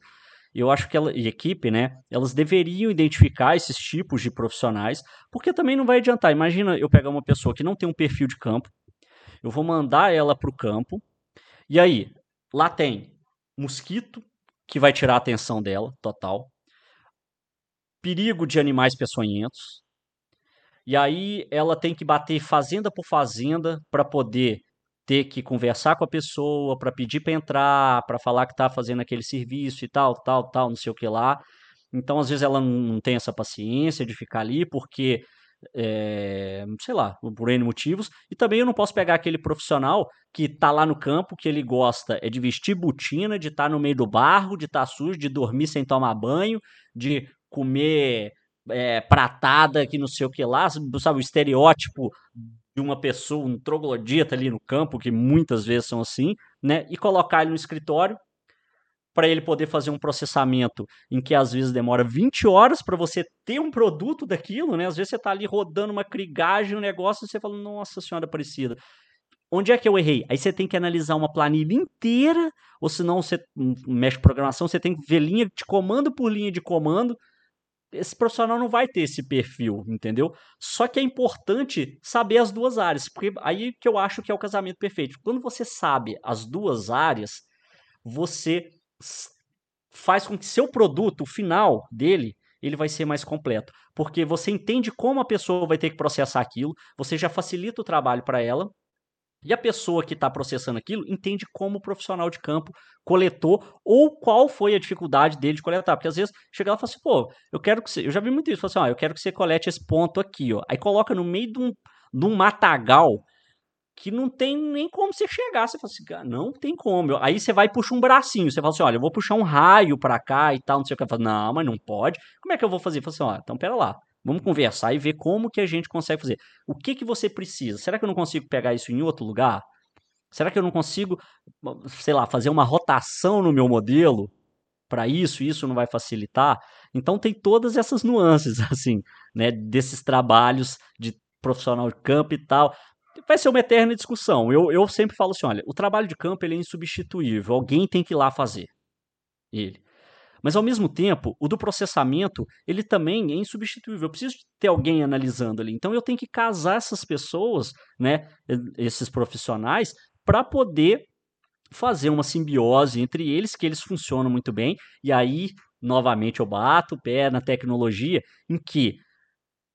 eu acho que ela, e equipe, né, elas deveriam identificar esses tipos de profissionais, porque também não vai adiantar. Imagina eu pegar uma pessoa que não tem um perfil de campo, eu vou mandar ela para o campo, e aí, lá tem mosquito, que vai tirar a atenção dela, total, perigo de animais peçonhentos, e aí ela tem que bater fazenda por fazenda para poder ter que conversar com a pessoa para pedir para entrar, para falar que está fazendo aquele serviço e tal, tal, tal, não sei o que lá. Então, às vezes, ela não tem essa paciência de ficar ali, porque, é, sei lá, por N motivos. E também eu não posso pegar aquele profissional que está lá no campo, que ele gosta é de vestir botina, de estar tá no meio do barro, de estar tá sujo, de dormir sem tomar banho, de comer é, pratada que não sei o que lá, sabe, o estereótipo de uma pessoa, um troglodita ali no campo, que muitas vezes são assim, né? E colocar ele no escritório para ele poder fazer um processamento em que às vezes demora 20 horas para você ter um produto daquilo, né? Às vezes você está ali rodando uma crigagem, um negócio, e você fala, nossa senhora parecida. Onde é que eu errei? Aí você tem que analisar uma planilha inteira, ou senão você mexe com programação, você tem que ver linha de comando por linha de comando, esse profissional não vai ter esse perfil, entendeu? Só que é importante saber as duas áreas, porque aí que eu acho que é o casamento perfeito. Quando você sabe as duas áreas, você faz com que seu produto, o final dele, ele vai ser mais completo, porque você entende como a pessoa vai ter que processar aquilo, você já facilita o trabalho para ela, e a pessoa que está processando aquilo entende como o profissional de campo coletou ou qual foi a dificuldade dele de coletar. Porque às vezes chega lá e fala assim, pô, eu quero que você. Eu já vi muito isso, fala assim, ó, eu quero que você colete esse ponto aqui, ó. Aí coloca no meio de um, de um matagal que não tem nem como você chegar. Você fala assim, não tem como. Aí você vai puxar um bracinho. Você fala assim, olha, eu vou puxar um raio para cá e tal, não sei o que. Falo, não, mas não pode. Como é que eu vou fazer? Fala assim, ó, então pera lá. Vamos conversar e ver como que a gente consegue fazer. O que que você precisa? Será que eu não consigo pegar isso em outro lugar? Será que eu não consigo, sei lá, fazer uma rotação no meu modelo para isso? Isso não vai facilitar? Então tem todas essas nuances assim, né, desses trabalhos de profissional de campo e tal. Vai ser uma eterna discussão. Eu, eu sempre falo assim, olha, o trabalho de campo ele é insubstituível. Alguém tem que ir lá fazer ele. Mas ao mesmo tempo, o do processamento, ele também é insubstituível. Eu preciso ter alguém analisando ali. Então eu tenho que casar essas pessoas, né, esses profissionais, para poder fazer uma simbiose entre eles, que eles funcionam muito bem. E aí, novamente, eu bato o pé na tecnologia em que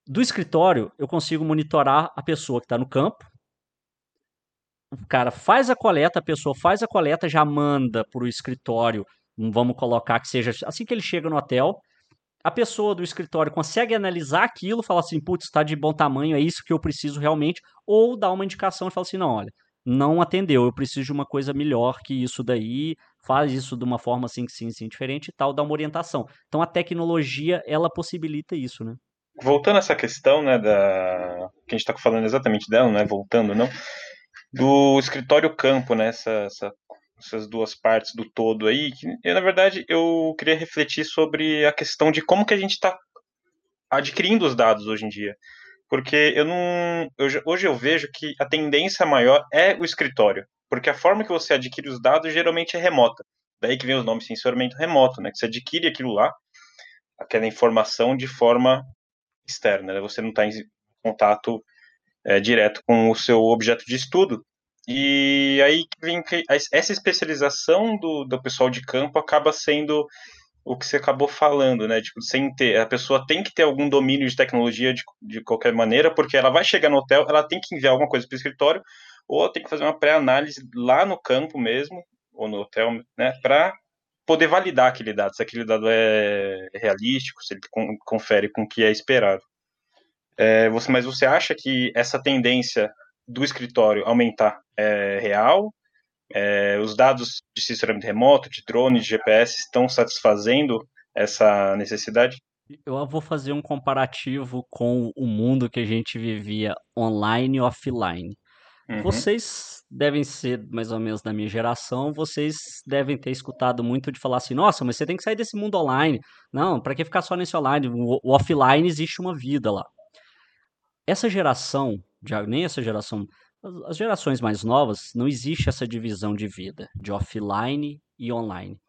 do escritório eu consigo monitorar a pessoa que está no campo. O cara faz a coleta, a pessoa faz a coleta, já manda para o escritório vamos colocar que seja assim que ele chega no hotel, a pessoa do escritório consegue analisar aquilo, fala assim, putz, está de bom tamanho, é isso que eu preciso realmente, ou dá uma indicação e fala assim, não, olha, não atendeu, eu preciso de uma coisa melhor que isso daí, faz isso de uma forma assim, sim, sim, diferente e tal, dá uma orientação. Então a tecnologia, ela possibilita isso, né? Voltando a essa questão, né, da que a gente está falando exatamente dela, né, voltando, não, do escritório campo, né, essa, essa essas duas partes do todo aí, que eu, na verdade eu queria refletir sobre a questão de como que a gente está adquirindo os dados hoje em dia. Porque eu não. Eu, hoje eu vejo que a tendência maior é o escritório. Porque a forma que você adquire os dados geralmente é remota. Daí que vem os nomes sensoramento remoto, né? Que você adquire aquilo lá, aquela informação de forma externa. Né? Você não está em contato é, direto com o seu objeto de estudo. E aí vem essa especialização do, do pessoal de campo acaba sendo o que você acabou falando, né? Tipo, sem ter, a pessoa tem que ter algum domínio de tecnologia de, de qualquer maneira, porque ela vai chegar no hotel, ela tem que enviar alguma coisa para o escritório, ou tem que fazer uma pré-análise lá no campo mesmo, ou no hotel, né? Para poder validar aquele dado, se aquele dado é realístico, se ele confere com o que é esperado. É, você, mas você acha que essa tendência do escritório aumentar é real? É, os dados de sisteramento remoto, de drone, de GPS estão satisfazendo essa necessidade? Eu vou fazer um comparativo com o mundo que a gente vivia online e offline. Uhum. Vocês devem ser mais ou menos da minha geração, vocês devem ter escutado muito de falar assim: nossa, mas você tem que sair desse mundo online. Não, para que ficar só nesse online? O, o offline existe uma vida lá. Essa geração, já nem essa geração, as gerações mais novas, não existe essa divisão de vida, de offline e online.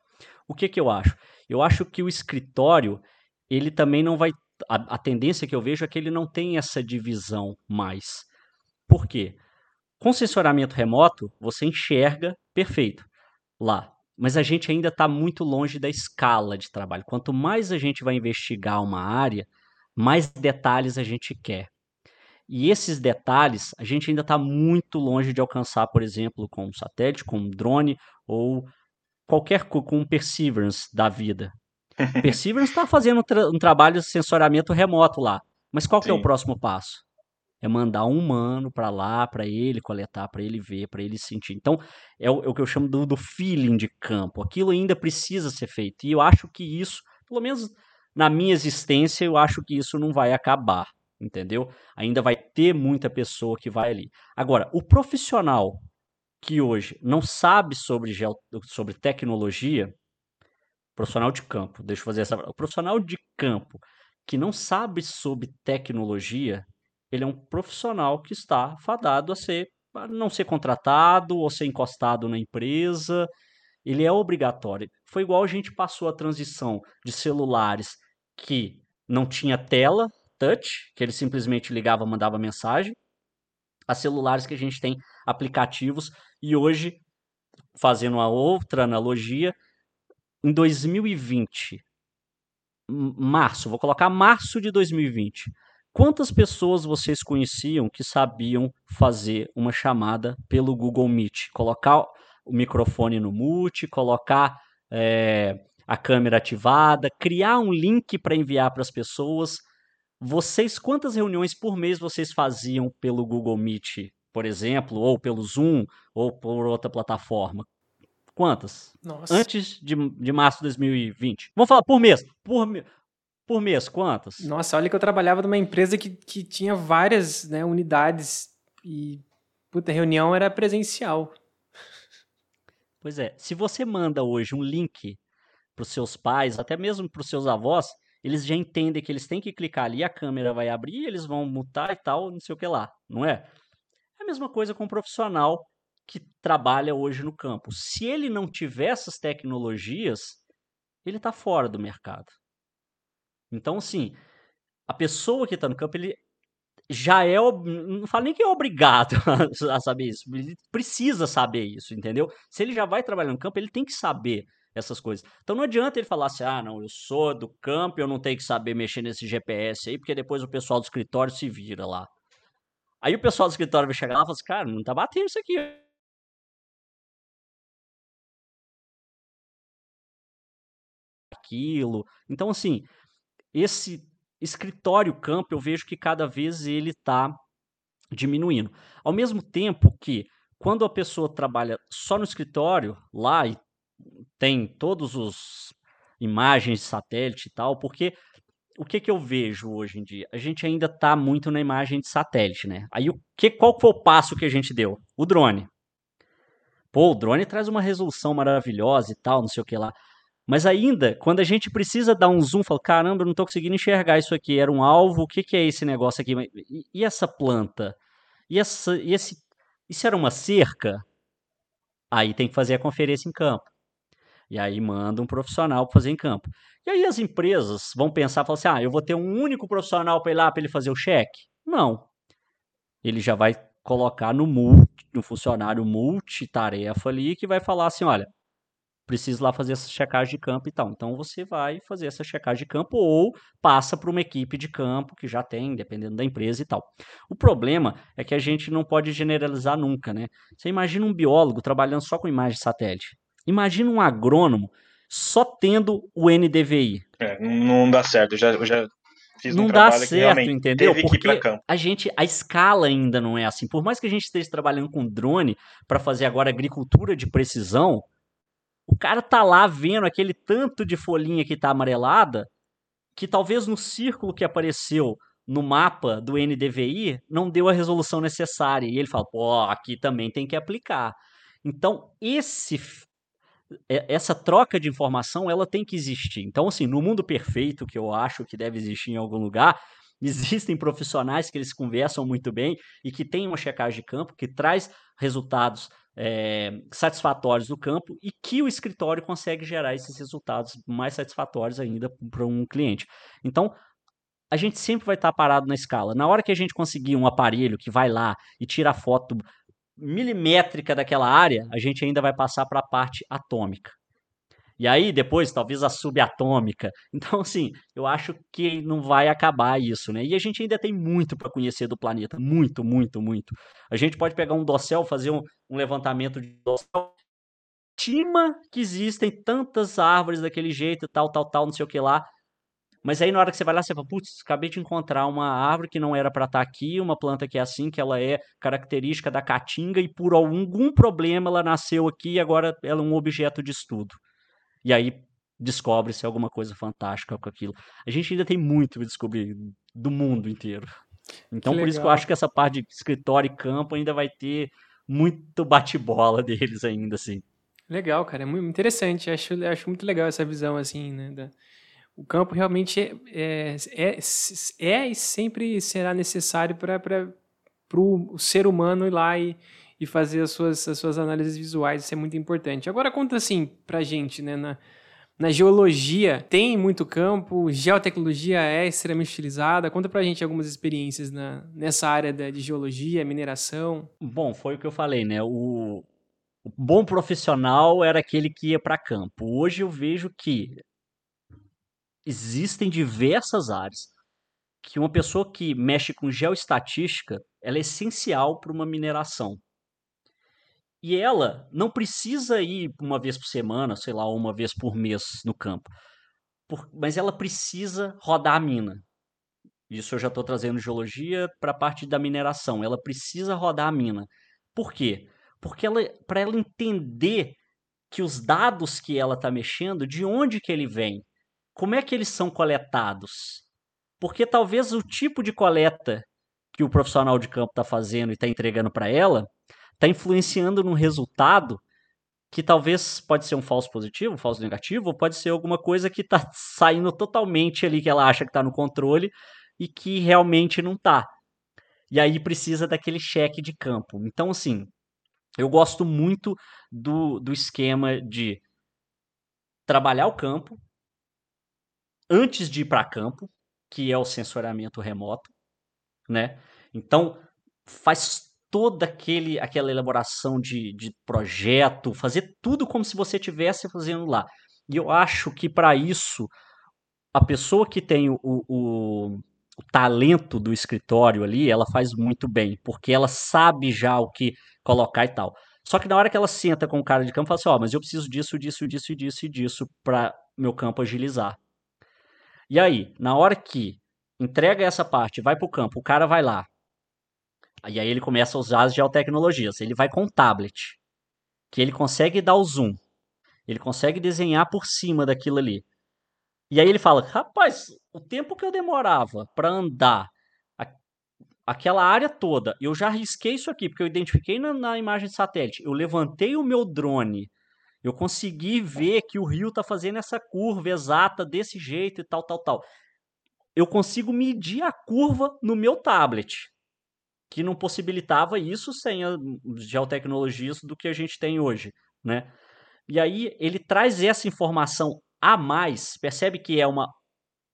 O que, que eu acho? Eu acho que o escritório, ele também não vai. A, a tendência que eu vejo é que ele não tem essa divisão mais. Por quê? Com sensoramento remoto, você enxerga perfeito lá. Mas a gente ainda está muito longe da escala de trabalho. Quanto mais a gente vai investigar uma área, mais detalhes a gente quer. E esses detalhes a gente ainda está muito longe de alcançar, por exemplo, com um satélite, com um drone ou qualquer com um Perseverance da vida. Perseverance está fazendo um, tra um, trabalho de sensoramento remoto lá. Mas qual que é o próximo passo? É mandar um humano para lá, para ele coletar, para ele ver, para ele sentir. Então, é o, é o, que eu chamo do, do feeling de campo. Aquilo ainda precisa ser feito. E eu acho que isso, pelo menos na minha existência, eu acho que isso não vai acabar entendeu? Ainda vai ter muita pessoa que vai ali. Agora, o profissional que hoje não sabe sobre, sobre tecnologia, profissional de campo, deixa eu fazer essa. O profissional de campo que não sabe sobre tecnologia, ele é um profissional que está fadado a ser a não ser contratado ou ser encostado na empresa. Ele é obrigatório. Foi igual a gente passou a transição de celulares que não tinha tela, touch, que ele simplesmente ligava, mandava mensagem, a celulares que a gente tem aplicativos e hoje, fazendo uma outra analogia, em 2020, março, vou colocar março de 2020, quantas pessoas vocês conheciam que sabiam fazer uma chamada pelo Google Meet? Colocar o microfone no mute, colocar é, a câmera ativada, criar um link para enviar para as pessoas, vocês, quantas reuniões por mês vocês faziam pelo Google Meet, por exemplo, ou pelo Zoom, ou por outra plataforma? Quantas? Nossa. Antes de, de março de 2020. Vamos falar por mês. Por, por mês, quantas? Nossa, olha que eu trabalhava numa empresa que, que tinha várias né, unidades e puta, a reunião era presencial. Pois é, se você manda hoje um link para os seus pais, até mesmo para os seus avós, eles já entendem que eles têm que clicar ali, a câmera vai abrir, eles vão mutar e tal, não sei o que lá, não é? É a mesma coisa com um profissional que trabalha hoje no campo. Se ele não tiver essas tecnologias, ele está fora do mercado. Então, assim, a pessoa que está no campo, ele já é, não fala nem que é obrigado a saber isso, ele precisa saber isso, entendeu? Se ele já vai trabalhar no campo, ele tem que saber essas coisas. Então não adianta ele falar assim, ah, não, eu sou do campo, eu não tenho que saber mexer nesse GPS aí, porque depois o pessoal do escritório se vira lá. Aí o pessoal do escritório vai chegar lá e falar assim, cara, não tá batendo isso aqui. Aquilo. Então, assim, esse escritório campo, eu vejo que cada vez ele está diminuindo. Ao mesmo tempo que, quando a pessoa trabalha só no escritório, lá, e tem todos os imagens de satélite e tal, porque o que, que eu vejo hoje em dia? A gente ainda está muito na imagem de satélite, né? Aí o que, qual foi o passo que a gente deu? O drone. Pô, o drone traz uma resolução maravilhosa e tal, não sei o que lá. Mas ainda, quando a gente precisa dar um zoom, fala, caramba, eu não estou conseguindo enxergar isso aqui. Era um alvo, o que, que é esse negócio aqui? E, e essa planta? E, essa, e esse, isso era uma cerca? Aí tem que fazer a conferência em campo. E aí manda um profissional para fazer em campo. E aí as empresas vão pensar, falar assim, ah, eu vou ter um único profissional para ir lá para ele fazer o cheque? Não. Ele já vai colocar no multi, no funcionário multitarefa ali que vai falar assim, olha, preciso lá fazer essa checagem de campo e tal. Então você vai fazer essa checagem de campo ou passa para uma equipe de campo que já tem, dependendo da empresa e tal. O problema é que a gente não pode generalizar nunca, né? Você imagina um biólogo trabalhando só com imagem de satélite. Imagina um agrônomo só tendo o NDVI. É, não dá certo. Eu já, eu já fiz não um dá certo, entendeu? Porque a gente, a escala ainda não é assim. Por mais que a gente esteja trabalhando com drone para fazer agora agricultura de precisão, o cara tá lá vendo aquele tanto de folhinha que tá amarelada, que talvez no círculo que apareceu no mapa do NDVI não deu a resolução necessária. E ele fala, pô, aqui também tem que aplicar. Então, esse essa troca de informação ela tem que existir. Então, assim, no mundo perfeito, que eu acho que deve existir em algum lugar, Existem profissionais que eles conversam muito bem e que têm uma checagem de campo que traz resultados é, satisfatórios do campo e que o escritório consegue gerar esses resultados mais satisfatórios ainda para um cliente. Então, a gente sempre vai estar parado na escala. Na hora que a gente conseguir um aparelho que vai lá e tira a foto milimétrica daquela área, a gente ainda vai passar para a parte atômica. E aí, depois, talvez a subatômica. Então, assim, eu acho que não vai acabar isso, né? E a gente ainda tem muito para conhecer do planeta. Muito, muito, muito. A gente pode pegar um dossel, fazer um, um levantamento de dossel. Estima que existem tantas árvores daquele jeito, tal, tal, tal, não sei o que lá. Mas aí na hora que você vai lá, você fala, putz, acabei de encontrar uma árvore que não era para estar tá aqui, uma planta que é assim, que ela é característica da caatinga e por algum problema ela nasceu aqui e agora ela é um objeto de estudo. E aí descobre-se alguma coisa fantástica com aquilo. A gente ainda tem muito para descobrir do mundo inteiro. Então, por isso que eu acho que essa parte de escritório e campo ainda vai ter muito bate-bola deles ainda, assim. Legal, cara, é muito interessante. Acho, acho muito legal essa visão, assim, né? Da... O campo realmente é, é, é, é e sempre será necessário para o ser humano ir lá e, e fazer as suas, as suas análises visuais, isso é muito importante. Agora conta assim pra gente, né, na, na geologia tem muito campo, geotecnologia é extremamente utilizada. Conta pra gente algumas experiências na, nessa área da, de geologia, mineração. Bom, foi o que eu falei, né? O, o bom profissional era aquele que ia para campo. Hoje eu vejo que existem diversas áreas que uma pessoa que mexe com geoestatística, ela é essencial para uma mineração. E ela não precisa ir uma vez por semana, sei lá, uma vez por mês no campo. Por, mas ela precisa rodar a mina. Isso eu já estou trazendo geologia para a parte da mineração. Ela precisa rodar a mina. Por quê? Porque ela, para ela entender que os dados que ela está mexendo, de onde que ele vem, como é que eles são coletados. Porque talvez o tipo de coleta que o profissional de campo está fazendo e está entregando para ela está influenciando num resultado que talvez pode ser um falso positivo, um falso negativo, ou pode ser alguma coisa que está saindo totalmente ali que ela acha que está no controle e que realmente não está. E aí precisa daquele cheque de campo. Então, assim, eu gosto muito do, do esquema de trabalhar o campo antes de ir para campo, que é o sensoriamento remoto, né? Então, faz toda aquele, aquela elaboração de, de projeto, fazer tudo como se você estivesse fazendo lá. E eu acho que para isso, a pessoa que tem o, o, o, talento do escritório ali, ela faz muito bem, porque ela sabe já o que colocar e tal. Só que na hora que ela senta com o cara de campo, fala assim: Ó, oh, mas eu preciso disso, disso, disso, disso e disso para meu campo agilizar. E aí, na hora que entrega essa parte, vai para o campo, o cara vai lá, e aí ele começa a usar as geotecnologias. Ele vai com o tablet, que ele consegue dar o zoom. Ele consegue desenhar por cima daquilo ali. E aí ele fala: rapaz, o tempo que eu demorava para andar aquela área toda, eu já risquei isso aqui, porque eu identifiquei na, na, imagem de satélite. Eu levantei o meu drone, eu consegui ver que o rio está fazendo essa curva exata desse jeito e tal, tal, tal. Eu consigo medir a curva no meu tablet que não possibilitava isso sem as geotecnologias do que a gente tem hoje, né? E aí ele traz essa informação a mais, percebe que é uma,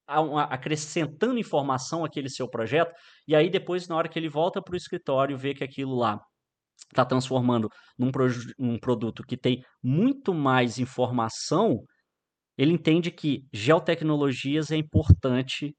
uma acrescentando informação àquele seu projeto, e aí depois na hora que ele volta para o escritório vê que aquilo lá está transformando num, pro, num produto que tem muito mais informação, ele entende que geotecnologias é importante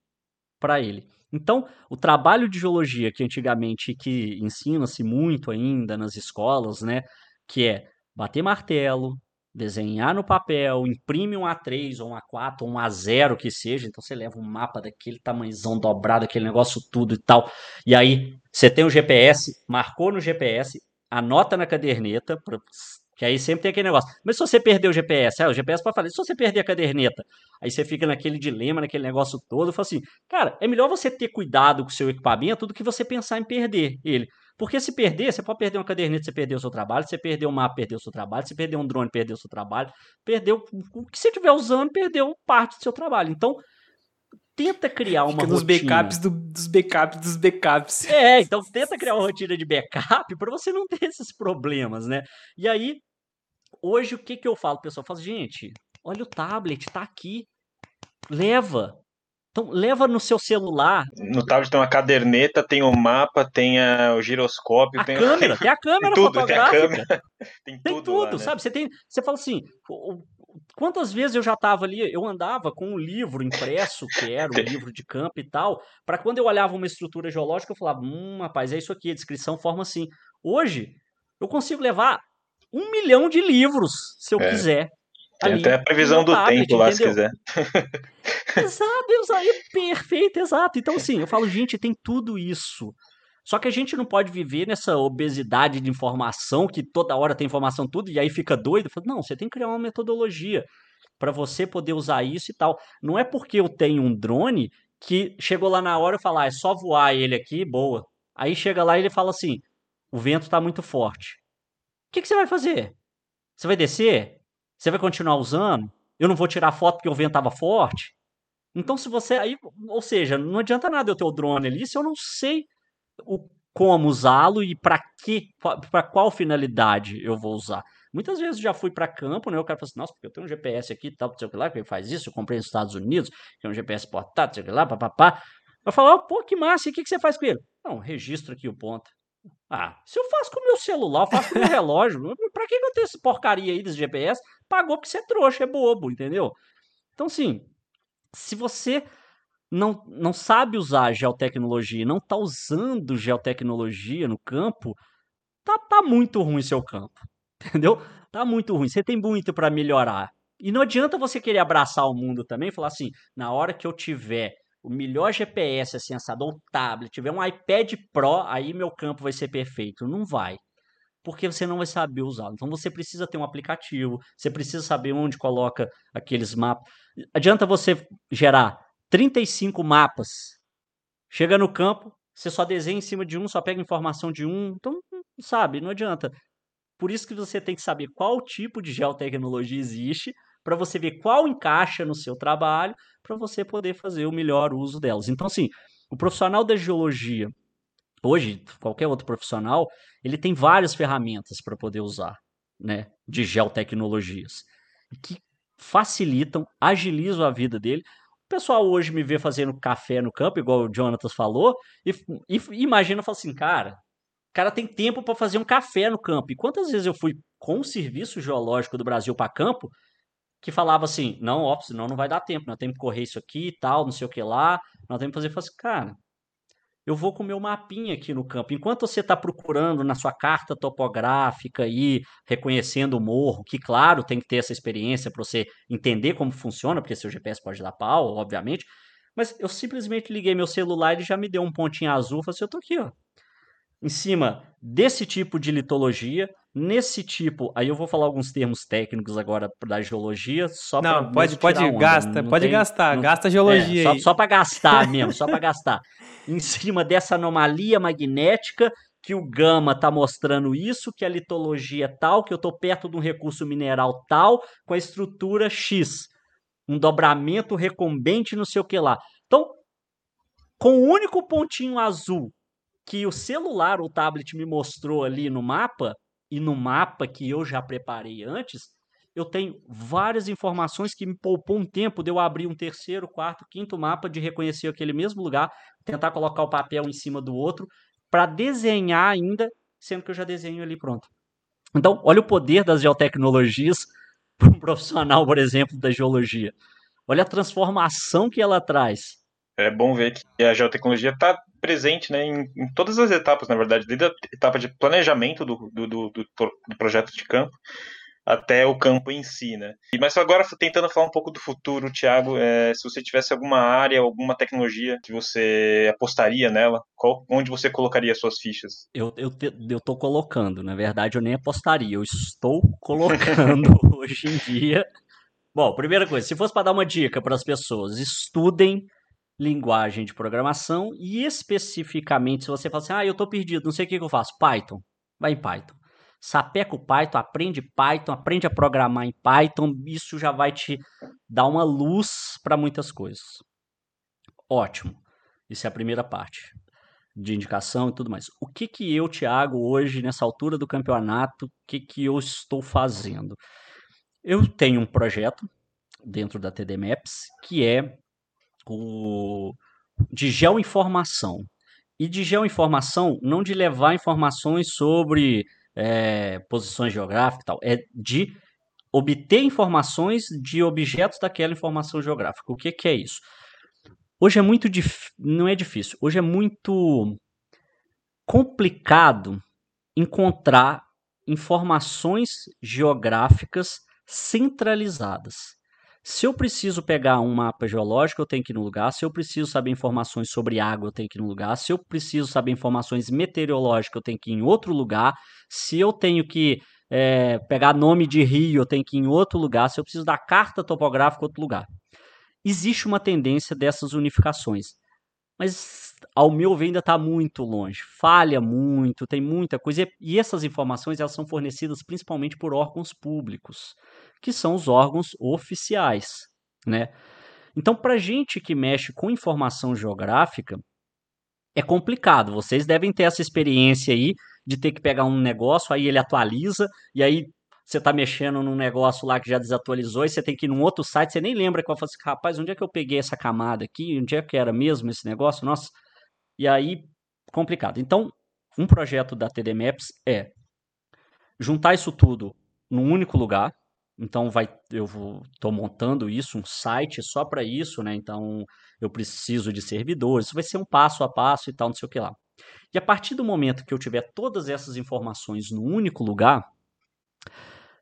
para ele. Então, o trabalho de geologia que antigamente que ensina-se muito ainda nas escolas, né, que é bater martelo, desenhar no papel, imprime um A3 ou um A4 ou um A0 que seja, então você leva um mapa daquele tamanhozão dobrado, aquele negócio tudo e tal. E aí você tem o GPS, marcou no GPS, anota na caderneta que aí sempre tem aquele negócio. Mas se você perder o GPS, ah, o GPS pode falar, se você perder a caderneta, aí você fica naquele dilema, naquele negócio todo, fala assim, cara, é melhor você ter cuidado com o seu equipamento do que você pensar em perder ele. Porque se perder, você pode perder uma caderneta, você perdeu o seu trabalho, você perdeu um mapa, perdeu o seu trabalho, você perdeu um drone, perdeu o seu trabalho, perdeu o que você estiver usando, perdeu parte do seu trabalho. Então, tenta criar uma Fica nos rotina. backups do- dos backups dos backups. É, então tenta criar uma rotina de backup para você não ter esses problemas, né? E aí, hoje o que que eu falo, pessoal? Eu falo, gente, olha o tablet, tá aqui. Leva. Então, leva no seu celular No tablet tem uma caderneta, tem o mapa, tem a- o giroscópio, a tem, câmera, tem a câmera tem tudo, tem a fotográfica. câmera, tem Tem tudo, tudo, lá, né? sabe? Você tem, você fala assim, o- quantas vezes eu já tava ali, eu andava com um livro impresso, que era um livro de campo e tal, para quando eu olhava uma estrutura geológica, eu falava, hum, rapaz, é isso aqui, a descrição forma assim. Hoje, eu consigo levar um milhão de livros, se eu É. quiser. Tem ali até a previsão do tablet, tempo lá, se entendeu? quiser. Exato, exato, é perfeito, exato. Então, assim, eu falo, gente, tem tudo isso. Só que a gente não pode viver nessa obesidade de informação, que toda hora tem informação tudo, e aí fica doido. Não, você tem que criar uma metodologia para você poder usar isso e tal. Não é porque eu tenho um drone que chegou lá na hora e falar, ah, é só voar ele aqui, boa. Aí chega lá e ele fala assim: o vento está muito forte. O que, que você vai fazer? Você vai descer? Você vai continuar usando? Eu não vou tirar foto porque o vento estava forte? Então, se você. Aí, ou seja, não adianta nada eu ter o drone ali se eu não sei o, como usá-lo e para que, para qual finalidade eu vou usar. Muitas vezes já fui para campo, né? O cara fala assim, nossa, porque eu tenho um GPS aqui, tal, não sei o que lá, que ele faz isso, eu comprei nos Estados Unidos, que é um GPS portátil, não sei o que lá, papapá. Eu falo, oh, pô, que massa, e o que, que você faz com ele? Não, registro aqui o ponto. Ah, se eu faço com o meu celular, eu faço com o meu relógio, pra que, que eu tenho essa porcaria aí desse GPS? Pagou porque você é trouxa, é bobo, entendeu? Então, assim, se você não, não sabe usar geotecnologia, não está usando geotecnologia no campo, tá, tá muito ruim seu campo, entendeu? Tá muito ruim, você tem muito para melhorar. E não adianta você querer abraçar o mundo também e falar assim, na hora que eu tiver o melhor GPS assim, assado, ou tablet, tiver um iPad Pro, aí meu campo vai ser perfeito. Não vai. Porque você não vai saber usá-lo. Então você precisa ter um aplicativo, você precisa saber onde coloca aqueles mapas. Adianta você gerar 35 mapas. Chega no campo, você só desenha em cima de um, só pega informação de um. Então, sabe, não adianta. Por isso que você tem que saber qual tipo de geotecnologia existe, para você ver qual encaixa no seu trabalho, para você poder fazer o melhor uso delas. Então, assim, o profissional da geologia, hoje, qualquer outro profissional, ele tem várias ferramentas para poder usar, né, de geotecnologias, que facilitam, agilizam a vida dele. Pessoal hoje me vê fazendo café no campo, igual o Jonathan falou, e, e imagina, fala assim, cara, o cara tem tempo para fazer um café no campo. E quantas vezes eu fui com o Serviço Geológico do Brasil para campo, que falava assim, não, ó, senão não vai dar tempo, nós temos que correr isso aqui e tal, não sei o que lá, nós temos que fazer, eu falei assim, cara, eu vou com o meu mapinha aqui no campo. Enquanto você está procurando na sua carta topográfica aí, reconhecendo o morro, que claro, tem que ter essa experiência para você entender como funciona, porque seu GPS pode dar pau, obviamente, mas eu simplesmente liguei meu celular e já me deu um pontinho azul, falei assim, eu tô aqui, ó, em cima desse tipo de litologia, nesse tipo, aí eu vou falar alguns termos técnicos agora da geologia, só para Não, pode, pode, onda, gasta, não pode tem- gastar, não- gasta geologia é, só, aí. só para gastar mesmo, só para gastar. Em cima dessa anomalia magnética, que o gama está mostrando isso, que a litologia é tal, que eu estou perto de um recurso mineral tal, com a estrutura X. Um dobramento recombente, não sei o que lá. Então, com o único pontinho azul que o celular, o tablet me mostrou ali no mapa, e no mapa que eu já preparei antes, eu tenho várias informações que me poupou um tempo de eu abrir um terceiro, quarto, quinto mapa, de reconhecer aquele mesmo lugar, tentar colocar o papel em cima do outro, para desenhar ainda, sendo que eu já desenho ali pronto. Então, olha o poder das geotecnologias para um profissional, por exemplo, da geologia. Olha a transformação que ela traz. É bom ver que a geotecnologia está presente né, em, em todas as etapas, na verdade, desde a etapa de planejamento do, do, do, do, projeto de campo até o campo em si, né? Mas agora tentando falar um pouco do futuro, Thiago, é, se você tivesse alguma área, alguma tecnologia que você apostaria nela, qual, onde você colocaria suas fichas? Eu, eu, eu tô colocando, na verdade eu nem apostaria, eu estou colocando hoje em dia. Bom, primeira coisa, se fosse para dar uma dica para as pessoas, estudem linguagem de programação e especificamente se você fala assim, ah, eu tô perdido, não sei o que que eu faço, Python, vai em Python. Sapeca o Python, aprende Python, aprende a programar em Python, isso já vai te dar uma luz para muitas coisas. Ótimo. Isso é a primeira parte de indicação e tudo mais. O que que eu, Thiago, hoje, nessa altura do campeonato, o que que eu estou fazendo? Eu tenho um projeto dentro da TD Maps que é o de geoinformação. E de geoinformação, não de levar informações sobre é, posições geográficas e tal, é de obter informações de objetos daquela informação geográfica. O que, que é isso? Hoje é muito não é difícil, hoje é muito complicado encontrar informações geográficas centralizadas. Se eu preciso pegar um mapa geológico, eu tenho que ir no lugar. Se eu preciso saber informações sobre água, eu tenho que ir no lugar. Se eu preciso saber informações meteorológicas, eu tenho que ir em outro lugar. Se eu tenho que é, pegar nome de rio, eu tenho que ir em outro lugar. Se eu preciso da carta topográfica, outro lugar. Existe uma tendência dessas unificações. Mas, ao meu ver, ainda está muito longe. Falha muito, tem muita coisa. E essas informações elas são fornecidas principalmente por órgãos públicos que são os órgãos oficiais, né? Então, para gente que mexe com informação geográfica, é complicado. Vocês devem ter essa experiência aí de ter que pegar um negócio, aí ele atualiza, e aí você está mexendo num negócio lá que já desatualizou, e você tem que ir num outro site, você nem lembra qual assim, rapaz, onde é que eu peguei essa camada aqui? Onde é que era mesmo esse negócio? Nossa. E aí, complicado. Então, um projeto da TD Maps é juntar isso tudo num único lugar, então vai, eu estou montando isso, um site só para isso, né? Então eu preciso de servidores, isso vai ser um passo a passo e tal, não sei o que lá. E a partir do momento que eu tiver todas essas informações no único lugar,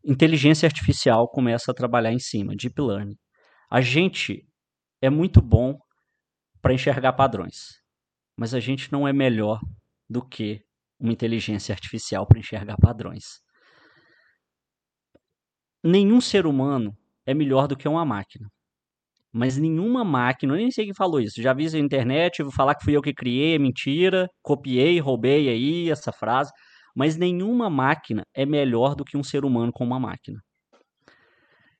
inteligência artificial começa a trabalhar em cima, deep learning. A gente é muito bom para enxergar padrões, mas a gente não é melhor do que uma inteligência artificial para enxergar padrões nenhum ser humano é melhor do que uma máquina. Mas nenhuma máquina, eu nem sei quem falou isso, já vi na internet, vou falar que fui eu que criei, é mentira, copiei, roubei aí essa frase, mas nenhuma máquina é melhor do que um ser humano com uma máquina.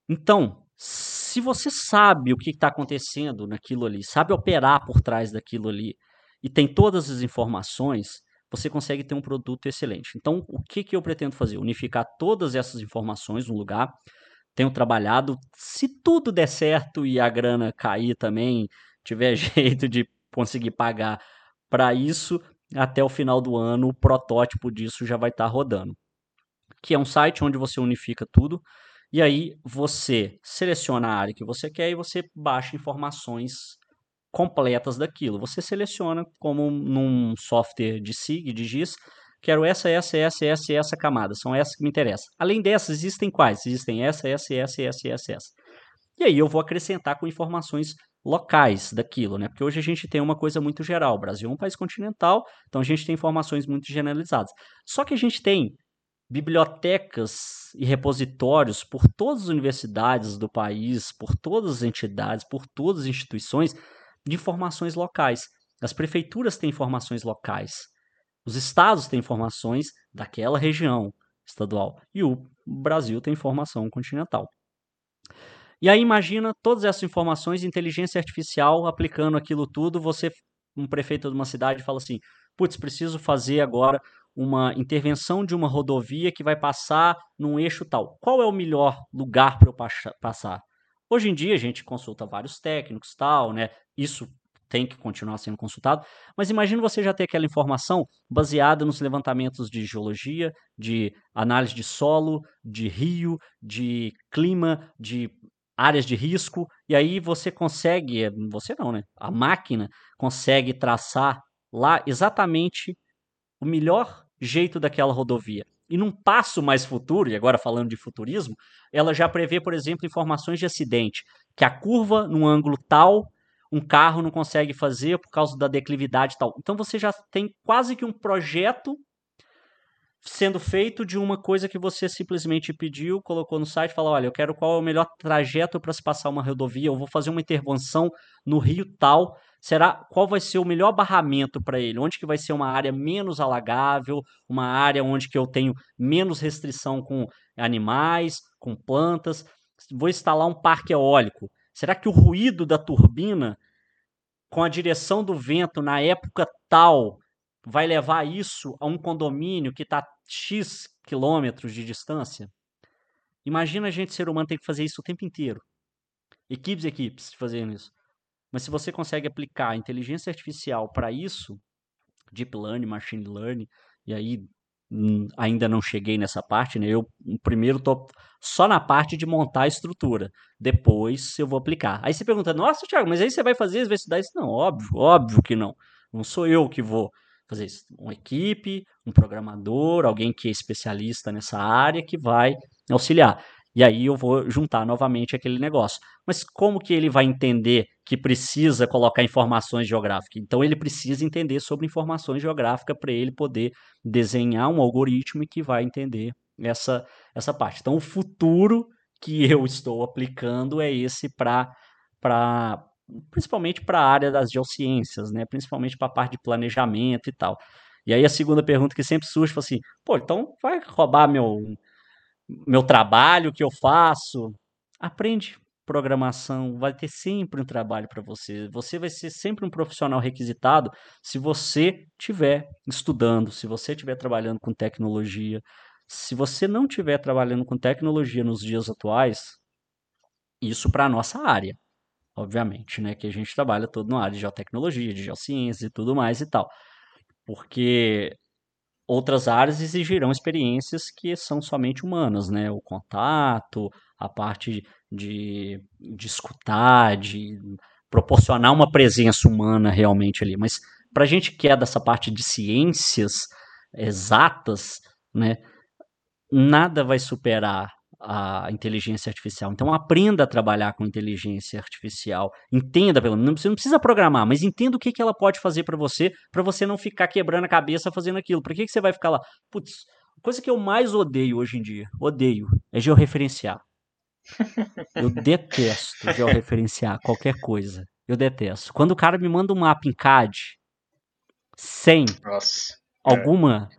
Então, se você sabe o que está acontecendo naquilo ali, sabe operar por trás daquilo ali, e tem todas as informações, você consegue ter um produto excelente. Então, o que, que eu pretendo fazer? Unificar todas essas informações no lugar. Tenho trabalhado, se tudo der certo e a grana cair também, tiver jeito de conseguir pagar para isso, até o final do ano o protótipo disso já vai estar tá rodando. Que é um site onde você unifica tudo. E aí você seleciona a área que você quer e você baixa informações completas daquilo. Você seleciona como num software de SIG, de GIS, quero essa, essa, essa, essa essa camada. São essas que me interessam. Além dessas, existem quais? Existem essa, essa, essa, essa, essa, essa. E aí eu vou acrescentar com informações locais daquilo, né? Porque hoje a gente tem uma coisa muito geral. O Brasil é um país continental, então a gente tem informações muito generalizadas. Só que a gente tem bibliotecas e repositórios por todas as universidades do país, por todas as entidades, por todas as instituições de informações locais. As prefeituras têm informações locais. Os estados têm informações daquela região estadual. E o Brasil tem informação continental. E aí imagina todas essas informações, inteligência artificial aplicando aquilo tudo, você, um prefeito de uma cidade, fala assim, putz, preciso fazer agora uma intervenção de uma rodovia que vai passar num eixo tal. Qual é o melhor lugar para eu passar? Hoje em dia a gente consulta vários técnicos, tal, né? Isso tem que continuar sendo consultado, mas imagine você já ter aquela informação baseada nos levantamentos de geologia, de análise de solo, de rio, de clima, de áreas de risco, e aí você consegue, você não, né? A máquina consegue traçar lá exatamente o melhor jeito daquela rodovia. E num passo mais futuro, e agora falando de futurismo, ela já prevê, por exemplo, informações de acidente, que a curva num ângulo tal, um carro não consegue fazer por causa da declividade tal. Então você já tem quase que um projeto sendo feito de uma coisa que você simplesmente pediu, colocou no site, falou, olha, eu quero qual é o melhor trajeto para se passar uma rodovia, eu vou fazer uma intervenção no rio tal, será qual vai ser o melhor barramento para ele? Onde que vai ser uma área menos alagável, uma área onde que eu tenho menos restrição com animais, com plantas? Vou instalar um parque eólico. Será que o ruído da turbina com a direção do vento na época tal vai levar isso a um condomínio que está X quilômetros de distância? Imagina a gente, ser humano, tem que fazer isso o tempo inteiro. Equipes e equipes fazendo isso. Mas se você consegue aplicar inteligência artificial para isso, deep learning, machine learning, e aí hum, ainda não cheguei nessa parte, né? Eu primeiro tô só na parte de montar a estrutura. Depois eu vou aplicar. Aí você pergunta, nossa, Thiago, mas aí você vai fazer, vai estudar isso? Não, óbvio, óbvio que não. Não sou eu que vou fazer isso. Uma equipe, um programador, alguém que é especialista nessa área que vai auxiliar. E aí eu vou juntar novamente aquele negócio. Mas como que ele vai entender que precisa colocar informações geográficas? Então ele precisa entender sobre informações geográficas para ele poder desenhar um algoritmo que vai entender essa, essa parte. Então o futuro que eu estou aplicando é esse para principalmente para a área das geociências, né? Principalmente para a parte de planejamento e tal. E aí a segunda pergunta que sempre surge foi assim, pô, então vai roubar meu meu trabalho que eu faço, aprende programação, vai ter sempre um trabalho para você. Você vai ser sempre um profissional requisitado se você estiver estudando, se você estiver trabalhando com tecnologia. Se você não estiver trabalhando com tecnologia nos dias atuais, isso para a nossa área, obviamente, né? Que a gente trabalha todo na área de geotecnologia, de geociências e tudo mais e tal. Porque outras áreas exigirão experiências que são somente humanas, né? O contato, a parte de, de escutar, de proporcionar uma presença humana realmente ali. Mas para a gente que é dessa parte de ciências exatas, né? Nada vai superar a inteligência artificial. Então aprenda a trabalhar com inteligência artificial. Entenda, pelo menos, você não precisa programar, mas entenda o que, que ela pode fazer para você, para você não ficar quebrando a cabeça fazendo aquilo. Para que, que você vai ficar lá? Putz, a coisa que eu mais odeio hoje em dia, odeio, é georreferenciar. Eu detesto georreferenciar qualquer coisa. Eu detesto. Quando o cara me manda um mapa em CAD sem Nossa, alguma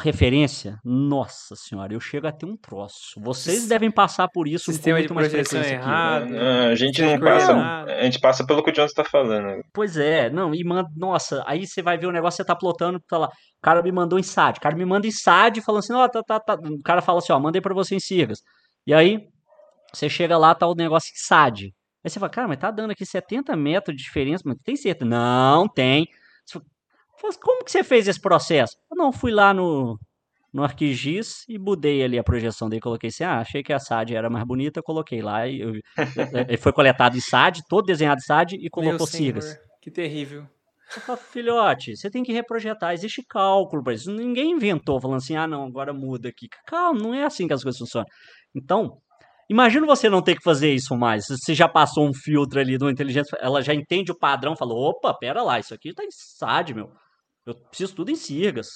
referência, nossa senhora, eu chego a ter um troço. Vocês devem passar por isso Sistema com de muito mais projeção errado. Não, a gente não Tem passa. coordenada. A gente passa pelo que o Johnson está falando. Pois é, não, e manda, nossa, aí você vai ver o negócio, você tá plotando, tá lá, o cara me mandou em SAD, o cara me manda em SAD falando assim, ó, tá, tá, tá, o cara fala assim, ó, mandei pra você em Sirgas. E aí, você chega lá, tá o negócio em SAD. Aí você fala, cara, mas tá dando aqui 70 metros de diferença, mas tem certeza? Não, tem. "Mas como que você fez esse processo? Eu não, fui lá no, no ArcGIS e mudei ali a projeção dele, coloquei assim, ah, achei que a SAD era mais bonita, coloquei lá, e eu- ele foi coletado em SAD, todo desenhado em SAD e colocou Sirgas. que terrível. Eu falo, filhote, você tem que reprojetar, existe cálculo para isso. Ninguém inventou falando assim, ah, não, agora muda aqui. Calma, não é assim que as coisas funcionam. Então, imagina você não ter que fazer isso mais. Você já passou um filtro ali de uma inteligência, ela já entende o padrão, falou, opa, pera lá, isso aqui tá em SAD, meu. Eu preciso tudo em Sirgas.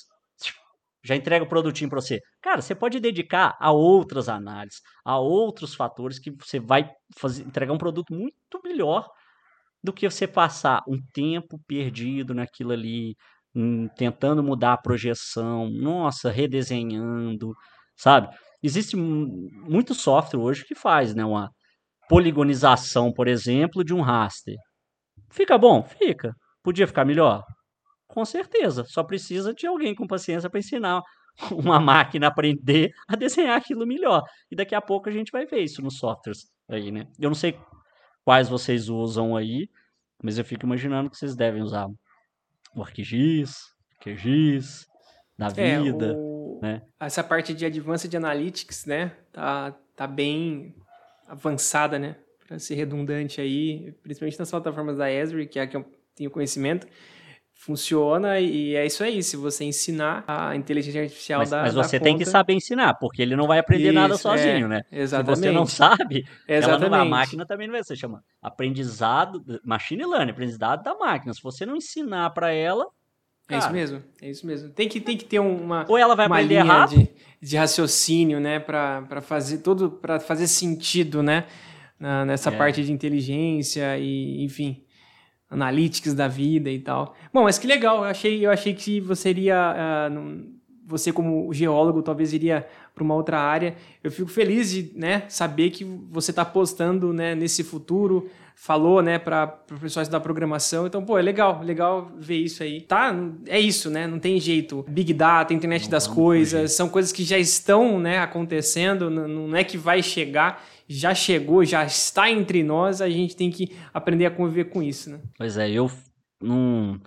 Já entrega o produtinho para você. Cara, você pode dedicar a outras análises, a outros fatores que você vai fazer, entregar um produto muito melhor do que você passar um tempo perdido naquilo ali, hum, tentando mudar a projeção, nossa, redesenhando, sabe? Existe mu- muito software hoje que faz, né, uma poligonização, por exemplo, de um raster. Fica bom? Fica. Podia ficar melhor? Com certeza. Só precisa de alguém com paciência para ensinar uma máquina a aprender a desenhar aquilo melhor. E daqui a pouco a gente vai ver isso nos softwares aí, né? Eu não sei quais vocês usam aí, mas eu fico imaginando que vocês devem usar o ArcGIS, QGIS, da É, vida, o- né? essa parte de Advanced Analytics, né, tá, tá bem avançada, né, para ser redundante aí, principalmente nas plataformas da Esri, que é a que eu tenho conhecimento, funciona e é isso aí, se você ensinar a inteligência artificial Mas, da mas da você tem que saber ensinar, porque ele não vai aprender nada Isso, sozinho, é, né? Exatamente. Se você não sabe, ela não a Exatamente. máquina também não vai. Você chama aprendizado, machine learning, aprendizado da máquina. Se você não ensinar para ela, É isso cara, mesmo, é isso mesmo. Tem que, tem que ter uma, ou ela vai uma aprender linha de, de raciocínio, né, para fazer todo para fazer sentido, né, na- nessa É. parte de inteligência e, enfim, analytics da vida e tal. Bom, mas que legal, eu achei, eu achei que você iria, ah, num- você como geólogo talvez iria para uma outra área. Eu fico feliz de, né, saber que você está apostando, né, nesse futuro, falou, né, para o pessoal estudar programação. Então, pô, é legal, legal ver isso aí. Tá, é isso, né? Não tem jeito. Big Data, internet não das coisas, são coisas que já estão, né, acontecendo, não, é que vai chegar já chegou, já está entre nós, a gente tem que aprender a conviver com isso, né? Pois é, eu num,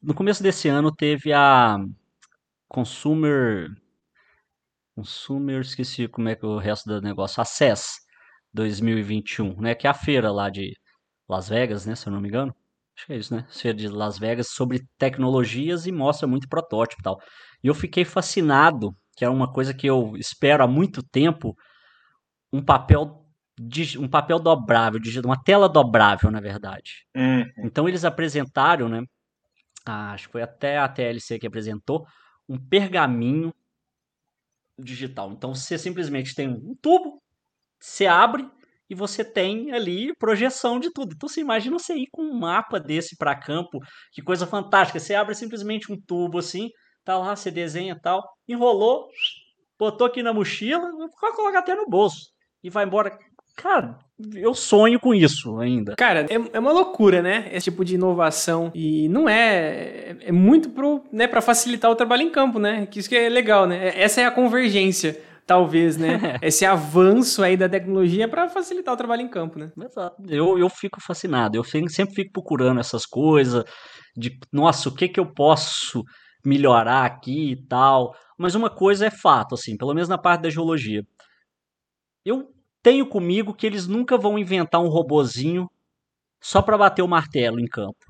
no começo desse ano teve a Consumer Consumer, esqueci como é que é o resto do negócio, Access 2021, né, que é a feira lá de Las Vegas, né, se eu não me engano. Acho que é isso, né? Feira de Las Vegas sobre tecnologias e mostra muito protótipo e tal. E eu fiquei fascinado, que é uma coisa que eu espero há muito tempo, um papel um papel dobrável, uma tela dobrável, na verdade. Uhum. Então eles apresentaram, né? Acho que foi até a TLC que apresentou um pergaminho digital. Então você simplesmente tem um tubo, você abre e você tem ali projeção de tudo. Então você imagina você ir com um mapa desse para campo, que coisa fantástica. Você abre simplesmente um tubo assim, tá lá, você desenha tal, enrolou, botou aqui na mochila, vai colocar até no bolso e vai embora. Cara, eu sonho com isso ainda. Cara, é, é uma loucura, né? Esse tipo de inovação. E não é. É muito pro, né, pra facilitar o trabalho em campo, né? Que isso que é legal, né? Essa é a convergência talvez, né? Esse avanço aí da tecnologia para facilitar o trabalho em campo, né? Exato. Eu, eu fico fascinado. Eu sempre fico procurando essas coisas de, nossa, o que que eu posso melhorar aqui e tal. Mas uma coisa é fato, assim, pelo menos na parte da geologia. Eu tenho comigo que eles nunca vão inventar um robozinho só para bater o martelo em campo.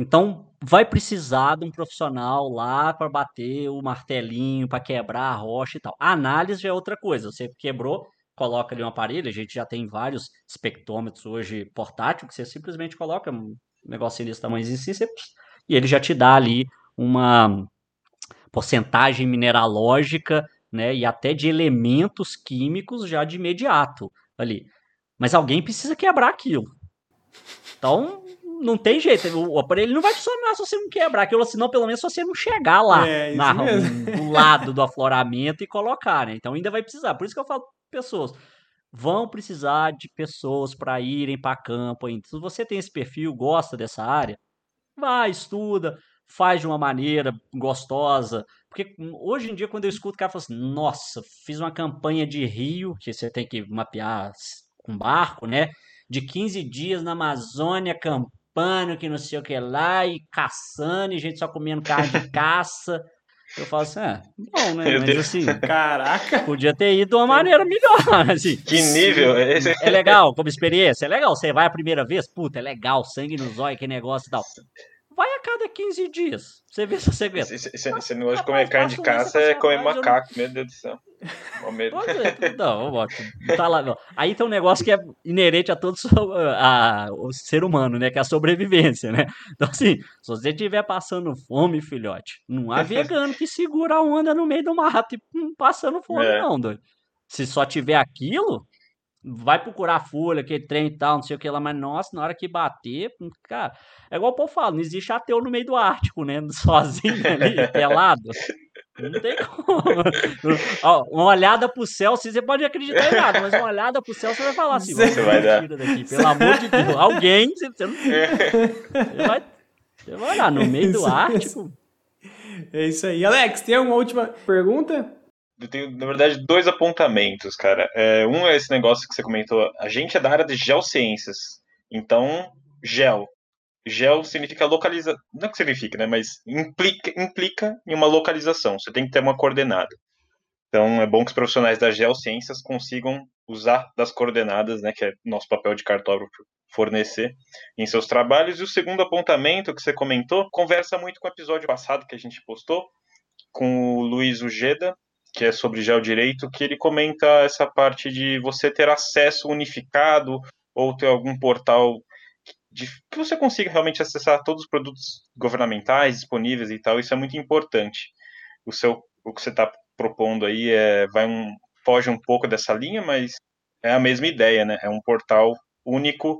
Então, vai precisar de um profissional lá para bater o martelinho, para quebrar a rocha e tal. A análise é outra coisa. Você quebrou, coloca ali um aparelho, a gente já tem vários espectrômetros hoje portátil, que você simplesmente coloca um negocinho desse tamanho assim, você, e ele já te dá ali uma porcentagem mineralógica né, e até de elementos químicos já de imediato ali. Mas alguém precisa quebrar aquilo. Então, não tem jeito. O aparelho não vai funcionar se você não quebrar aquilo, senão pelo menos se você não chegar lá é, na, no lado do afloramento e colocar, né? Então ainda vai precisar. Por isso que eu falo pessoas vão precisar de pessoas para irem para campo ainda. Se você tem esse perfil, gosta dessa área, vai, estuda, faz de uma maneira gostosa. Porque hoje em dia, quando eu escuto o cara fala assim, nossa, fiz uma campanha de rio, que você tem que mapear com barco, né? De 15 dias na Amazônia, campando, que não sei o que lá, e caçando, e gente só comendo carne de caça. Eu falo assim, é, bom, né? Meu Mas Deus. assim, caraca, podia ter ido de uma maneira melhor, assim. Que nível é esse? É legal, como experiência, é legal. Você vai a primeira vez, puta, é legal, sangue nos olhos, que negócio e tal vai a cada 15 dias. Você vê se você aguenta. Esse, esse negócio de comer carne de caça é comer macaco, meu Deus do céu. Não, tá lá, não. Aí tem um negócio que é inerente a todo a, a, o ser humano, né? Que é a sobrevivência, né? Então, assim, se você estiver passando fome, filhote, não há vegano que segura a onda no meio do mato e hum, passando fome, é. não, doido. Se só tiver aquilo, vai procurar folha, que trem e tal, não sei o que lá, mas nossa, na hora que bater, cara, é igual o povo fala, não existe ateu no meio do Ártico, né? Sozinho ali, pelado. Não tem como. Ó, uma olhada pro céu, você pode acreditar em nada, mas uma olhada pro céu, você vai falar assim, você vai dar. Daqui, pelo amor de Deus. Alguém, você, você não. Você vai, você vai olhar no meio do Ártico. É isso aí. Alex, tem alguma última pergunta? Eu tenho, na verdade, dois apontamentos, cara. É, um é esse negócio que você comentou. A gente é da área de geociências. Então, gel. Gel significa localização. Não é que significa, né? Mas implica, implica em uma localização. Você tem que ter uma coordenada. Então, é bom que os profissionais das geociências consigam usar das coordenadas, né? Que é nosso papel de cartógrafo fornecer em seus trabalhos. E o segundo apontamento que você comentou conversa muito com o episódio passado que a gente postou com o Luiz Ujeda, que é sobre geodireito, que ele comenta essa parte de você ter acesso unificado ou ter algum portal de, que você consiga realmente acessar todos os produtos governamentais disponíveis e tal. Isso é muito importante. O seu, o que você está propondo aí é vai um foge um pouco dessa linha, mas é a mesma ideia, né? É um portal único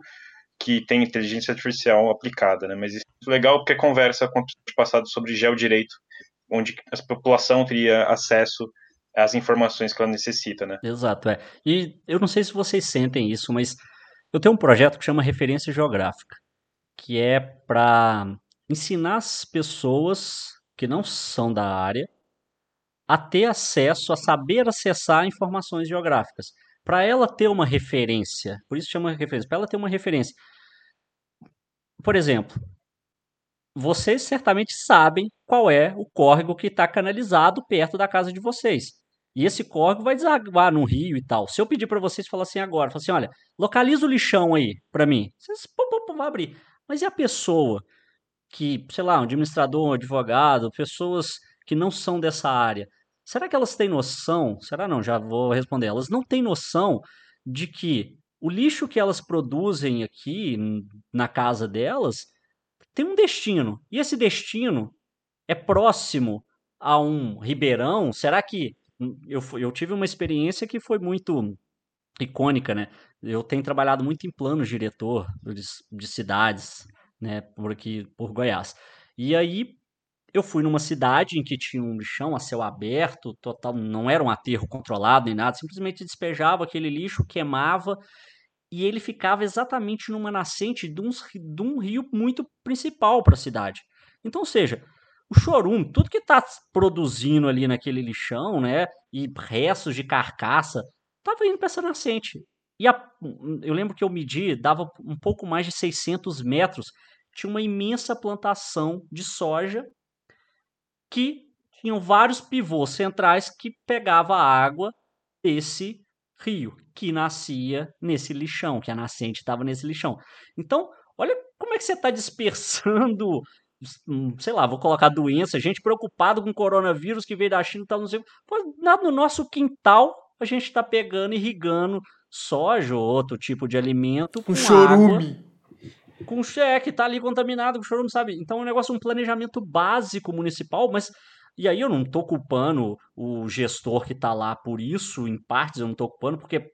que tem inteligência artificial aplicada, né? Mas isso é legal porque conversa com o passado sobre geodireito, onde a população teria acesso às informações que ela necessita, né? Exato, é. E eu não sei se vocês sentem isso, mas Eu tenho um projeto que chama Referência Geográfica, que é para ensinar as pessoas que não são da área a ter acesso, a saber acessar informações geográficas. Para ela ter uma referência, por isso chama referência, para ela ter uma referência. Por exemplo, vocês certamente sabem qual é o córrego que está canalizado perto da casa de vocês. E esse córrego vai desaguar no rio e tal. Se eu pedir para vocês falar assim agora, falar assim, olha, localiza o lixão aí para mim. Vocês pum, pum, pum, vão abrir. Mas e a pessoa que, sei lá, um administrador, um advogado, pessoas que não são dessa área, será que elas têm noção? Será não? Já vou responder. Elas não têm noção de que o lixo que elas produzem aqui na casa delas tem um destino. E esse destino é próximo a um ribeirão. Será que eu, eu tive uma experiência que foi muito icônica, né? Eu tenho trabalhado muito em planos diretor de, de cidades, né, por aqui, por Goiás. E aí eu fui numa cidade em que tinha um lixão a céu aberto, total, não era um aterro controlado nem nada, simplesmente despejava aquele lixo, queimava e ele ficava exatamente numa nascente de, uns, de um rio muito principal para a cidade. Então, ou seja, o chorume, tudo que está produzindo ali naquele lixão, né, e restos de carcaça, estava indo para essa nascente. E a, eu lembro que eu medi, dava um pouco mais de 600 metros, tinha uma imensa plantação de soja que tinham vários pivôs centrais que pegava a água desse rio, que nascia nesse lixão, que a nascente estava nesse lixão. Então, olha como é que você está dispersando sei lá, vou colocar doença, gente preocupado com coronavírus que veio da China e tal, não sei. Pô, no nosso quintal a gente está pegando, irrigando soja ou outro tipo de alimento com, com chorume. Água, com cheque, tá ali contaminado com chorume, sabe? Então é um negócio, um planejamento básico municipal, mas e aí eu não tô culpando o gestor que tá lá por isso, em partes eu não tô culpando, porque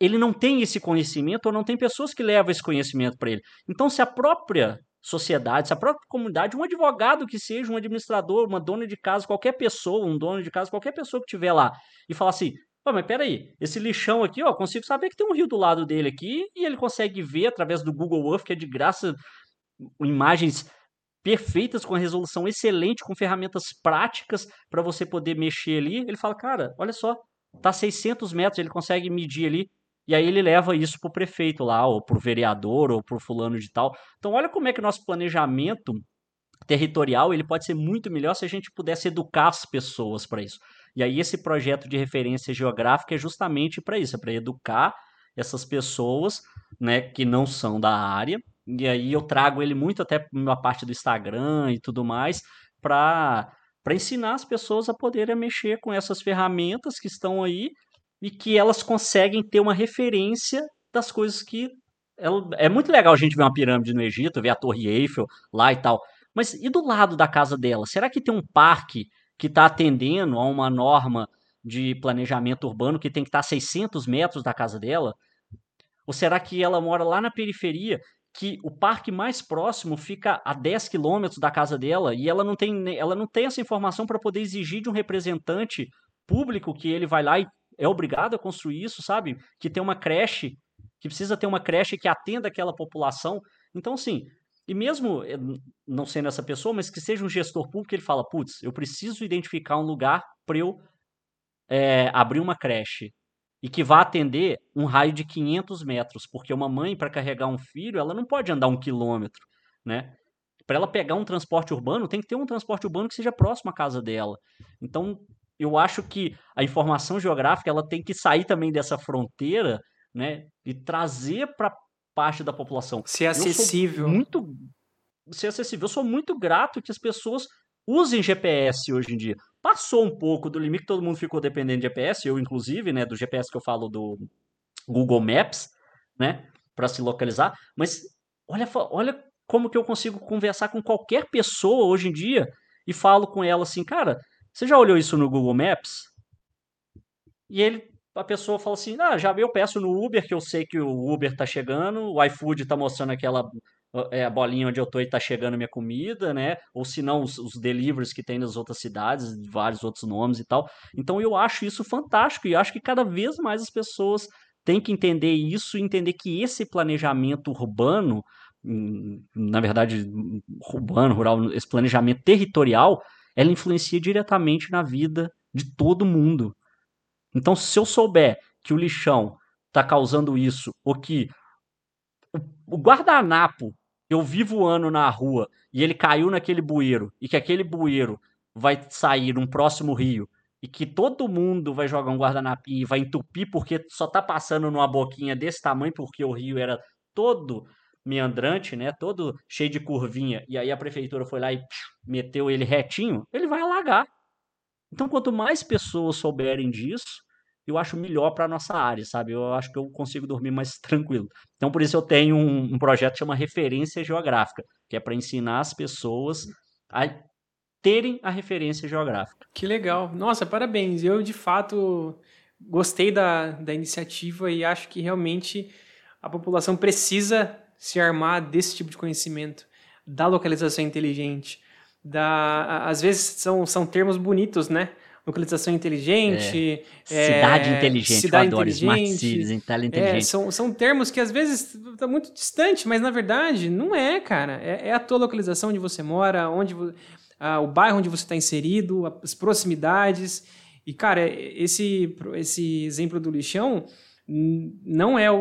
ele não tem esse conhecimento ou não tem pessoas que levam esse conhecimento para ele. Então, se a própria sociedade, se a própria comunidade, um advogado que seja, um administrador, uma dona de casa, qualquer pessoa, um dono de casa, qualquer pessoa que estiver lá e falar assim, Pô, mas peraí, esse lixão aqui, ó, consigo saber que tem um rio do lado dele aqui e ele consegue ver através do Google Earth, que é de graça, imagens perfeitas, com resolução excelente, com ferramentas práticas para você poder mexer ali. Ele fala, cara, olha só, tá 600 metros, ele consegue medir ali e aí ele leva isso para o prefeito lá, ou para o vereador, ou para o fulano de tal. Então olha como é que o nosso planejamento territorial ele pode ser muito melhor se a gente pudesse educar as pessoas para isso. E aí esse projeto de referência geográfica é justamente para isso, é para educar essas pessoas, né, que não são da área. E aí eu trago ele muito até na parte do Instagram e tudo mais para para ensinar as pessoas a poderem mexer com essas ferramentas que estão aí e que elas conseguem ter uma referência das coisas que. Ela, é muito legal a gente ver uma pirâmide no Egito, ver a Torre Eiffel lá e tal. Mas e do lado da casa dela? Será que tem um parque que está atendendo a uma norma de planejamento urbano que tem que estar tá a 600 metros da casa dela? Ou será que ela mora lá na periferia, que o parque mais próximo fica a 10 quilômetros da casa dela e ela não tem, ela não tem essa informação para poder exigir de um representante público que ele vai lá e é obrigado a construir isso, sabe? Que tem uma creche, que precisa ter uma creche que atenda aquela população. Então, assim, e mesmo eh, não sendo essa pessoa, mas que seja um gestor público, ele fala, putz, eu preciso identificar um lugar para eu é, abrir uma creche e que vá atender um raio de 500 metros, porque uma mãe, para carregar um filho, ela não pode andar um quilômetro, né? Para ela pegar um transporte urbano, tem que ter um transporte urbano que seja próximo à casa dela. Então, eu acho que a informação geográfica ela tem que sair também dessa fronteira, né, e trazer para parte da população. Ser acessível. muito ser acessível. Eu sou muito grato que as pessoas usem GPS hoje em dia. Passou um pouco do limite, todo mundo ficou dependendo de GPS, eu inclusive, né, do GPS que eu falo do Google Maps, né, para se localizar, mas olha, olha como que eu consigo conversar com qualquer pessoa hoje em dia e falo com ela assim, cara, você já olhou isso no Google Maps? E ele, a pessoa fala assim: ah, já eu peço no Uber, que eu sei que o Uber está chegando, o iFood está mostrando aquela é, a bolinha onde eu tô e tá chegando minha comida, né? Ou se não, os, os deliveries que tem nas outras cidades, vários outros nomes e tal. Então eu acho isso fantástico e acho que cada vez mais as pessoas tem que entender isso entender que esse planejamento urbano, hum, na verdade, urbano, rural, esse planejamento territorial, ela influencia diretamente na vida de todo mundo. Então, se eu souber que o lixão está causando isso, ou que o guardanapo eu vi voando na rua e ele caiu naquele bueiro, e que aquele bueiro vai sair num próximo rio, e que todo mundo vai jogar um guardanapinho e vai entupir porque só tá passando numa boquinha desse tamanho porque o rio era todo meandrante, né? Todo cheio de curvinha. E aí a prefeitura foi lá e meteu ele retinho, ele vai alagar. Então, quanto mais pessoas souberem disso, eu acho melhor para nossa área, sabe? Eu acho que eu consigo dormir mais tranquilo. Então, por isso eu tenho um, um projeto que chama Referência Geográfica, que é para ensinar as pessoas a terem a referência geográfica. Que legal. Nossa, parabéns. Eu, de fato, gostei da, da iniciativa e acho que realmente a população precisa se armar desse tipo de conhecimento, da localização inteligente. Da, às vezes são, são termos bonitos, né? localização inteligente, é. cidade é, inteligente, cidade eu adoro inteligente, smart cities, inteligente. É, são, são termos que às vezes estão muito distantes, mas na verdade não é, cara. É, é a tua localização onde você mora, onde ah, o bairro onde você está inserido, as proximidades. E, cara, esse, esse exemplo do lixão não é o,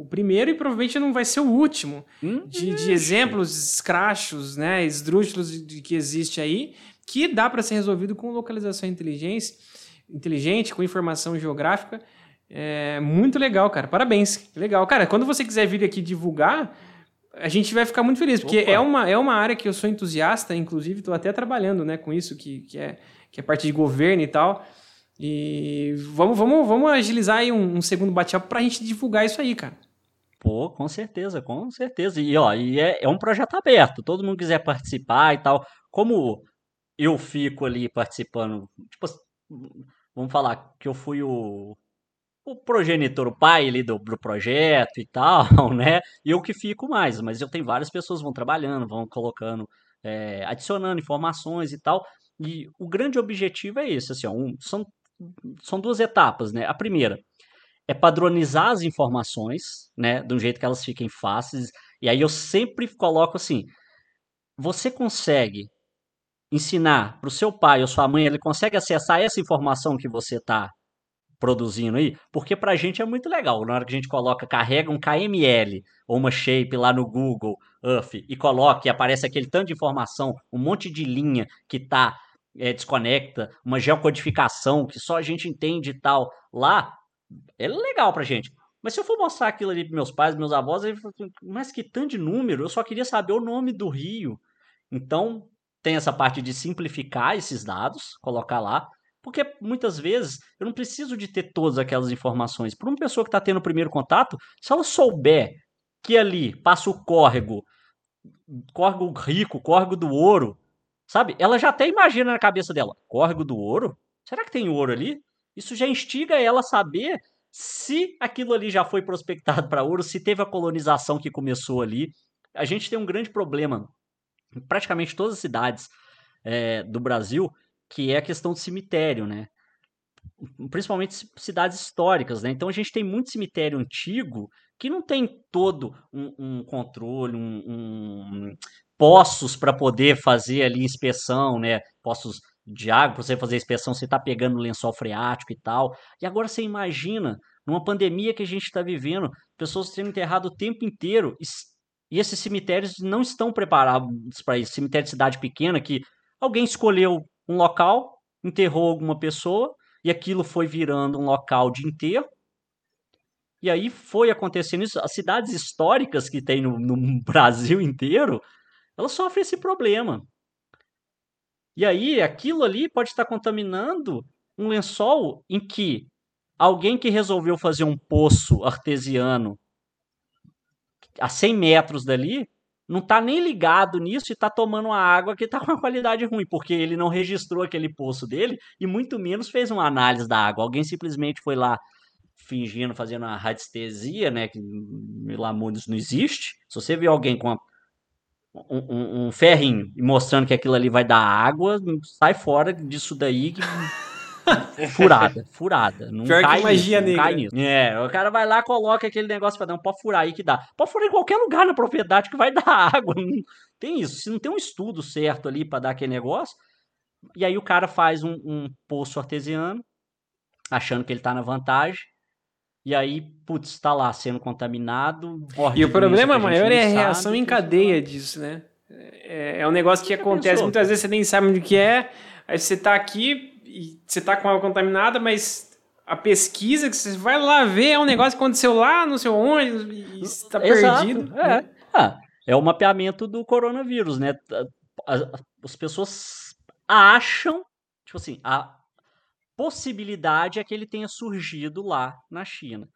o primeiro e provavelmente não vai ser o último hum, de, de, exemplos escrachos, né, esdrúxulos de, de que existe aí, que dá para ser resolvido com localização inteligente, inteligente, com informação geográfica. É muito legal, cara. Parabéns. Legal. Cara, quando você quiser vir aqui divulgar, a gente vai ficar muito feliz, porque é uma, é uma área que eu sou entusiasta, inclusive estou até trabalhando né, com isso, que, que, é, que é parte de governo e tal. E vamos, vamos, vamos agilizar aí um, um segundo bate-papo para a gente divulgar isso aí, cara. Pô, com certeza, com certeza. E, ó, e é, é um projeto aberto, todo mundo quiser participar e tal. Como eu fico ali participando, tipo, vamos falar que eu fui o, o progenitor, o pai ali do, do, projeto e tal, né? Eu que fico mais, mas eu tenho várias pessoas vão trabalhando, vão colocando, é, adicionando informações e tal. E o grande objetivo é esse, assim, ó, um, são, são duas etapas, né? A primeira é padronizar as informações, né? De um jeito que elas fiquem fáceis. E aí eu sempre coloco assim: você consegue ensinar para o seu pai ou sua mãe, ele consegue acessar essa informação que você está produzindo aí, porque pra gente é muito legal. Na hora que a gente coloca, carrega um KML ou uma shape lá no Google Earth e coloca e aparece aquele tanto de informação, um monte de linha que tá é, desconecta, uma geocodificação que só a gente entende e tal, lá é legal pra gente. Mas se eu for mostrar aquilo ali para meus pais, meus avós, aí, mas que tanto de número, eu só queria saber o nome do rio. Então, tem essa parte de simplificar esses dados, colocar lá, porque muitas vezes eu não preciso de ter todas aquelas informações. Para uma pessoa que está tendo o primeiro contato, se ela souber que ali passa o córrego, córrego rico, córrego do ouro, sabe? Ela já até imagina na cabeça dela, córrego do ouro? Será que tem ouro ali? Isso já instiga ela a saber se aquilo ali já foi prospectado para ouro, se teve a colonização que começou ali. A gente tem um grande problema em praticamente todas as cidades é, do Brasil que é a questão do cemitério, né? Principalmente cidades históricas, né? Então a gente tem muito cemitério antigo que não tem todo um, um controle, um, um poços para poder fazer ali inspeção, né? Poços de água para você fazer inspeção, você está pegando lençol freático e tal. E agora você imagina, numa pandemia que a gente está vivendo, pessoas sendo enterradas o tempo inteiro e esses cemitérios não estão preparados para isso. Cemitério de cidade pequena que alguém escolheu um local, enterrou alguma pessoa, e aquilo foi virando um local de enterro. E aí foi acontecendo isso. As cidades históricas que tem no, no Brasil inteiro, elas sofrem esse problema. E aí aquilo ali pode estar contaminando um lençol em que alguém que resolveu fazer um poço artesiano a 100 metros dali não está nem ligado nisso e está tomando uma água que está com uma qualidade ruim, porque ele não registrou aquele poço dele e muito menos fez uma análise da água. Alguém simplesmente foi lá fingindo, fazendo uma radiestesia, né? Que, pelo não existe. Se você vê alguém com uma, um, um, ferrinho mostrando que aquilo ali vai dar água, sai fora disso daí que furada, furada. Não Pior que cai magia nisso, negra. nisso. É, o cara vai lá, coloca aquele negócio pra dar um pode furar aí que dá. Pode furar em qualquer lugar na propriedade que vai dar água. Não tem isso. Se não tem um estudo certo ali pra dar aquele negócio, e aí o cara faz um, um poço artesiano, achando que ele tá na vantagem. E aí, putz, tá lá sendo contaminado. morre E o problema maior é a reação em cadeia disso, né? É, é um negócio que Já acontece pensou? muitas vezes, você nem sabe onde que é, aí você tá aqui e você tá com água contaminada, mas a pesquisa que você vai lá ver é um negócio que aconteceu lá, não sei onde, e tá Exato, perdido. É. né? Ah, é o mapeamento do coronavírus, né? As, as pessoas acham, tipo assim, a possibilidade é que ele tenha surgido lá na China,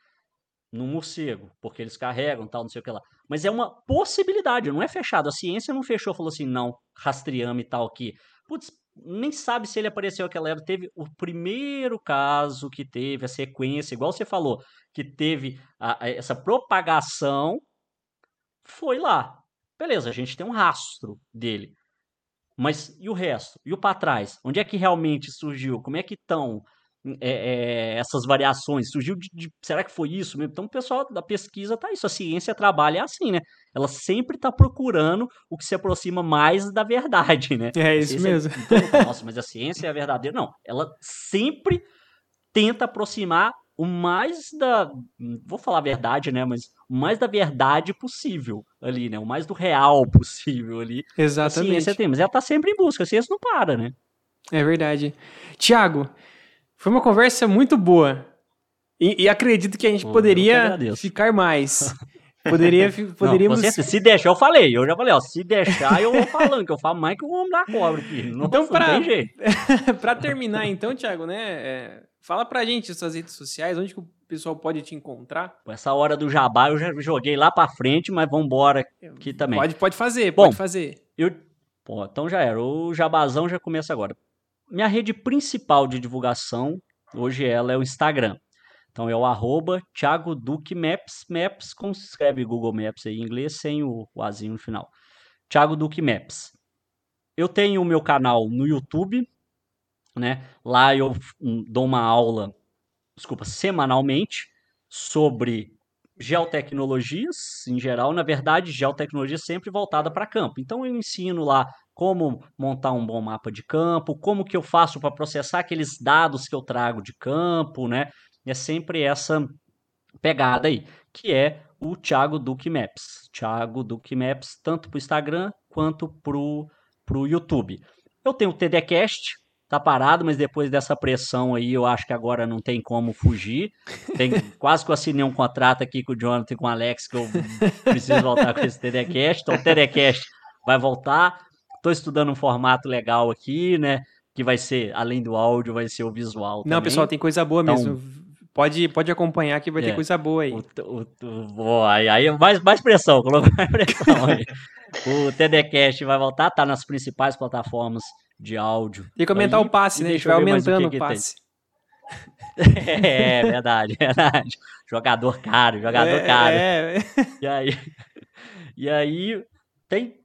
no morcego, porque eles carregam, tal, não sei o que lá. Mas é uma possibilidade, não é fechado. A ciência não fechou, falou assim, não, rastreamos e tal aqui. Putz, nem sabe se ele apareceu aquela época. Teve o primeiro caso que teve a sequência, igual você falou, que teve a- a- essa propagação, foi lá. Beleza, a gente tem um rastro dele. Mas e o resto? E o para trás? Onde é que realmente surgiu? Como é que estão essas variações? Surgiu de, de- Será que foi isso mesmo? Então o pessoal da pesquisa tá isso. A ciência trabalha assim, né? Ela sempre está procurando o que se aproxima mais da verdade, né? É isso mesmo. então, eu falo, Nossa, mas a ciência é verdadeira. Não, ela sempre tenta aproximar o mais da. Vou falar a verdade, né? Mas o mais da verdade possível ali, né? O mais do real possível ali. A Exatamente. ciência tem, mas ela tá sempre em busca, a ciência não para, né? É verdade. Tiago, foi uma conversa muito boa. E, e acredito que a gente poderia ficar mais. Poderia, Não, poderíamos. certeza, se deixar, eu falei, eu já falei, ó, se deixar, eu vou falando, que eu falo mais que o homem da cobra aqui. Não, Então, não pra- tem jeito. pra terminar, então, Tiago, né? é, fala pra gente as suas redes sociais, onde que o pessoal pode te encontrar. Essa hora do jabá eu já joguei lá pra frente, mas vambora aqui também. Pode, pode fazer, Bom, pode fazer. Eu, pô, então já era. O jabazão já começa agora. Minha rede principal de divulgação, hoje ela é o Instagram. Então é o arroba Thiago Duque Maps. Maps, como se escreve Google Maps aí em inglês, sem o, o azinho no final. Thiago Duque Maps. Eu tenho o meu canal no YouTube, né? Lá eu dou uma aula, desculpa, semanalmente sobre geotecnologias em geral, na verdade, geotecnologia sempre voltada para campo. Então eu ensino lá como montar um bom mapa de campo, como que eu faço para processar aqueles dados que eu trago de campo, né? É sempre essa pegada aí, que é o Thiago Duque Maps. Thiago Duque Maps, tanto para o Instagram quanto para o YouTube. Eu tenho o TDCast, tá parado, mas depois dessa pressão aí, eu acho que agora não tem como fugir. Tem, quase que eu assinei um contrato aqui com o Jonathan e com o Alex que eu preciso voltar com esse TDCast. Então, o TDCast vai voltar. Estou estudando um formato legal aqui, né? Que vai ser, além do áudio, vai ser o visual. Não, também. pessoal, tem coisa boa Então- mesmo. Pode, pode acompanhar que vai ter É, coisa boa aí. O, o, o, aí, aí mais, mais pressão, colocou mais pressão aí. O TDCast vai voltar, tá nas principais plataformas de áudio. Tem que aumentar aí, o passe, né? A gente vai mais o aumentando que o que passe. É, verdade, verdade. Jogador caro, jogador é, caro. é, E aí, e aí tem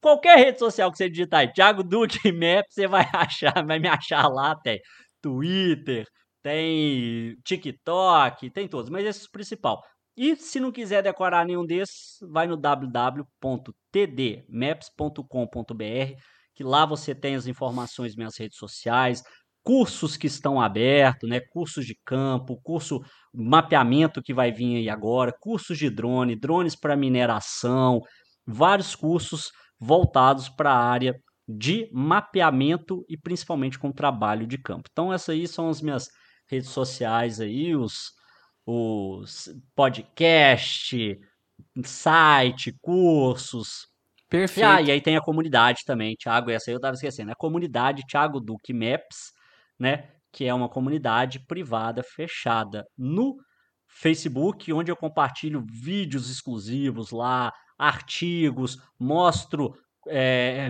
qualquer rede social que você digitar aí, Thiago Duque Map, você vai achar, vai me achar lá, tem Twitter, tem TikTok, tem todos, mas esse é o principal. E se não quiser decorar nenhum desses, vai no www.tdmaps.com.br, que lá você tem as informações minhas redes sociais, cursos que estão abertos, né? Cursos de campo, curso mapeamento que vai vir aí agora, cursos de drone, drones para mineração, vários cursos voltados para a área de mapeamento e principalmente com trabalho de campo. Então essas aí são as minhas redes sociais aí, os, os podcast, site, cursos. Perfeito. Ah, e aí tem a comunidade também, Thiago, essa aí eu estava esquecendo, a comunidade Thiago Duque Maps, né, que é uma comunidade privada fechada no Facebook, onde eu compartilho vídeos exclusivos lá, artigos, mostro é,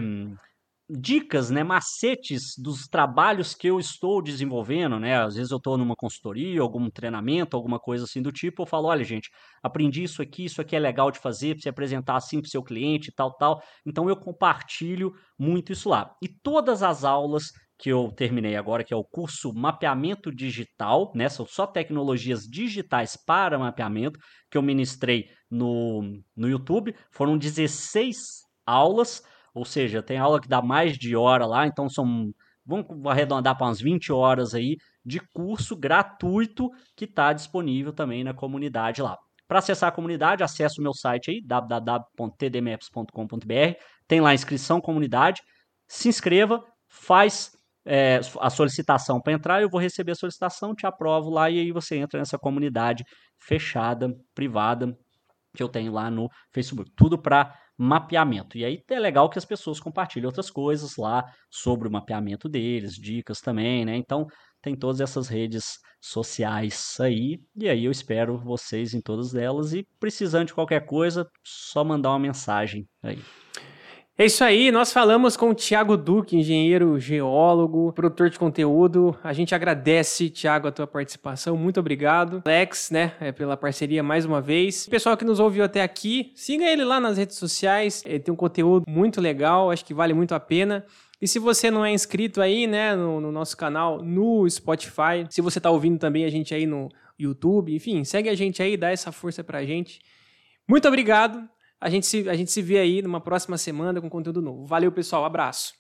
dicas, né, macetes dos trabalhos que eu estou desenvolvendo, né? Às vezes eu estou numa consultoria, algum treinamento, alguma coisa assim do tipo, eu falo, olha, gente, aprendi isso aqui, isso aqui é legal de fazer, para você apresentar assim para o seu cliente, tal, tal. Então eu compartilho muito isso lá. E todas as aulas que eu terminei agora, que é o curso Mapeamento Digital, né? São só tecnologias digitais para mapeamento, que eu ministrei no, no YouTube. Foram 16 aulas, ou seja, tem aula que dá mais de hora lá, então são, vamos arredondar para umas 20 horas aí de curso gratuito que está disponível também na comunidade lá. Para acessar a comunidade, acesse o meu site aí, www.tdmaps.com.br. Tem lá inscrição comunidade. Se inscreva, faz é, a solicitação para entrar, eu vou receber a solicitação, te aprovo lá e aí você entra nessa comunidade fechada, privada, que eu tenho lá no Facebook. Tudo para mapeamento. E aí é legal que as pessoas compartilhem outras coisas lá sobre o mapeamento deles, dicas também, né? Então tem todas essas redes sociais aí. E aí eu espero vocês em todas elas. E precisando de qualquer coisa, só mandar uma mensagem aí. É isso aí, nós falamos com o Thiago Duque, engenheiro geólogo, produtor de conteúdo. A gente agradece, Thiago, a tua participação. Muito obrigado. Alex, né, é, pela parceria mais uma vez. pessoal que nos ouviu até aqui, siga ele lá nas redes sociais. Ele tem um conteúdo muito legal, acho que vale muito a pena. E se você não é inscrito aí, né, no, no nosso canal, no Spotify, se você está ouvindo também a gente aí no YouTube, enfim, segue a gente aí, dá essa força pra gente. Muito obrigado. A gente, se, a gente se vê aí numa próxima semana com conteúdo novo. Valeu, pessoal. Abraço.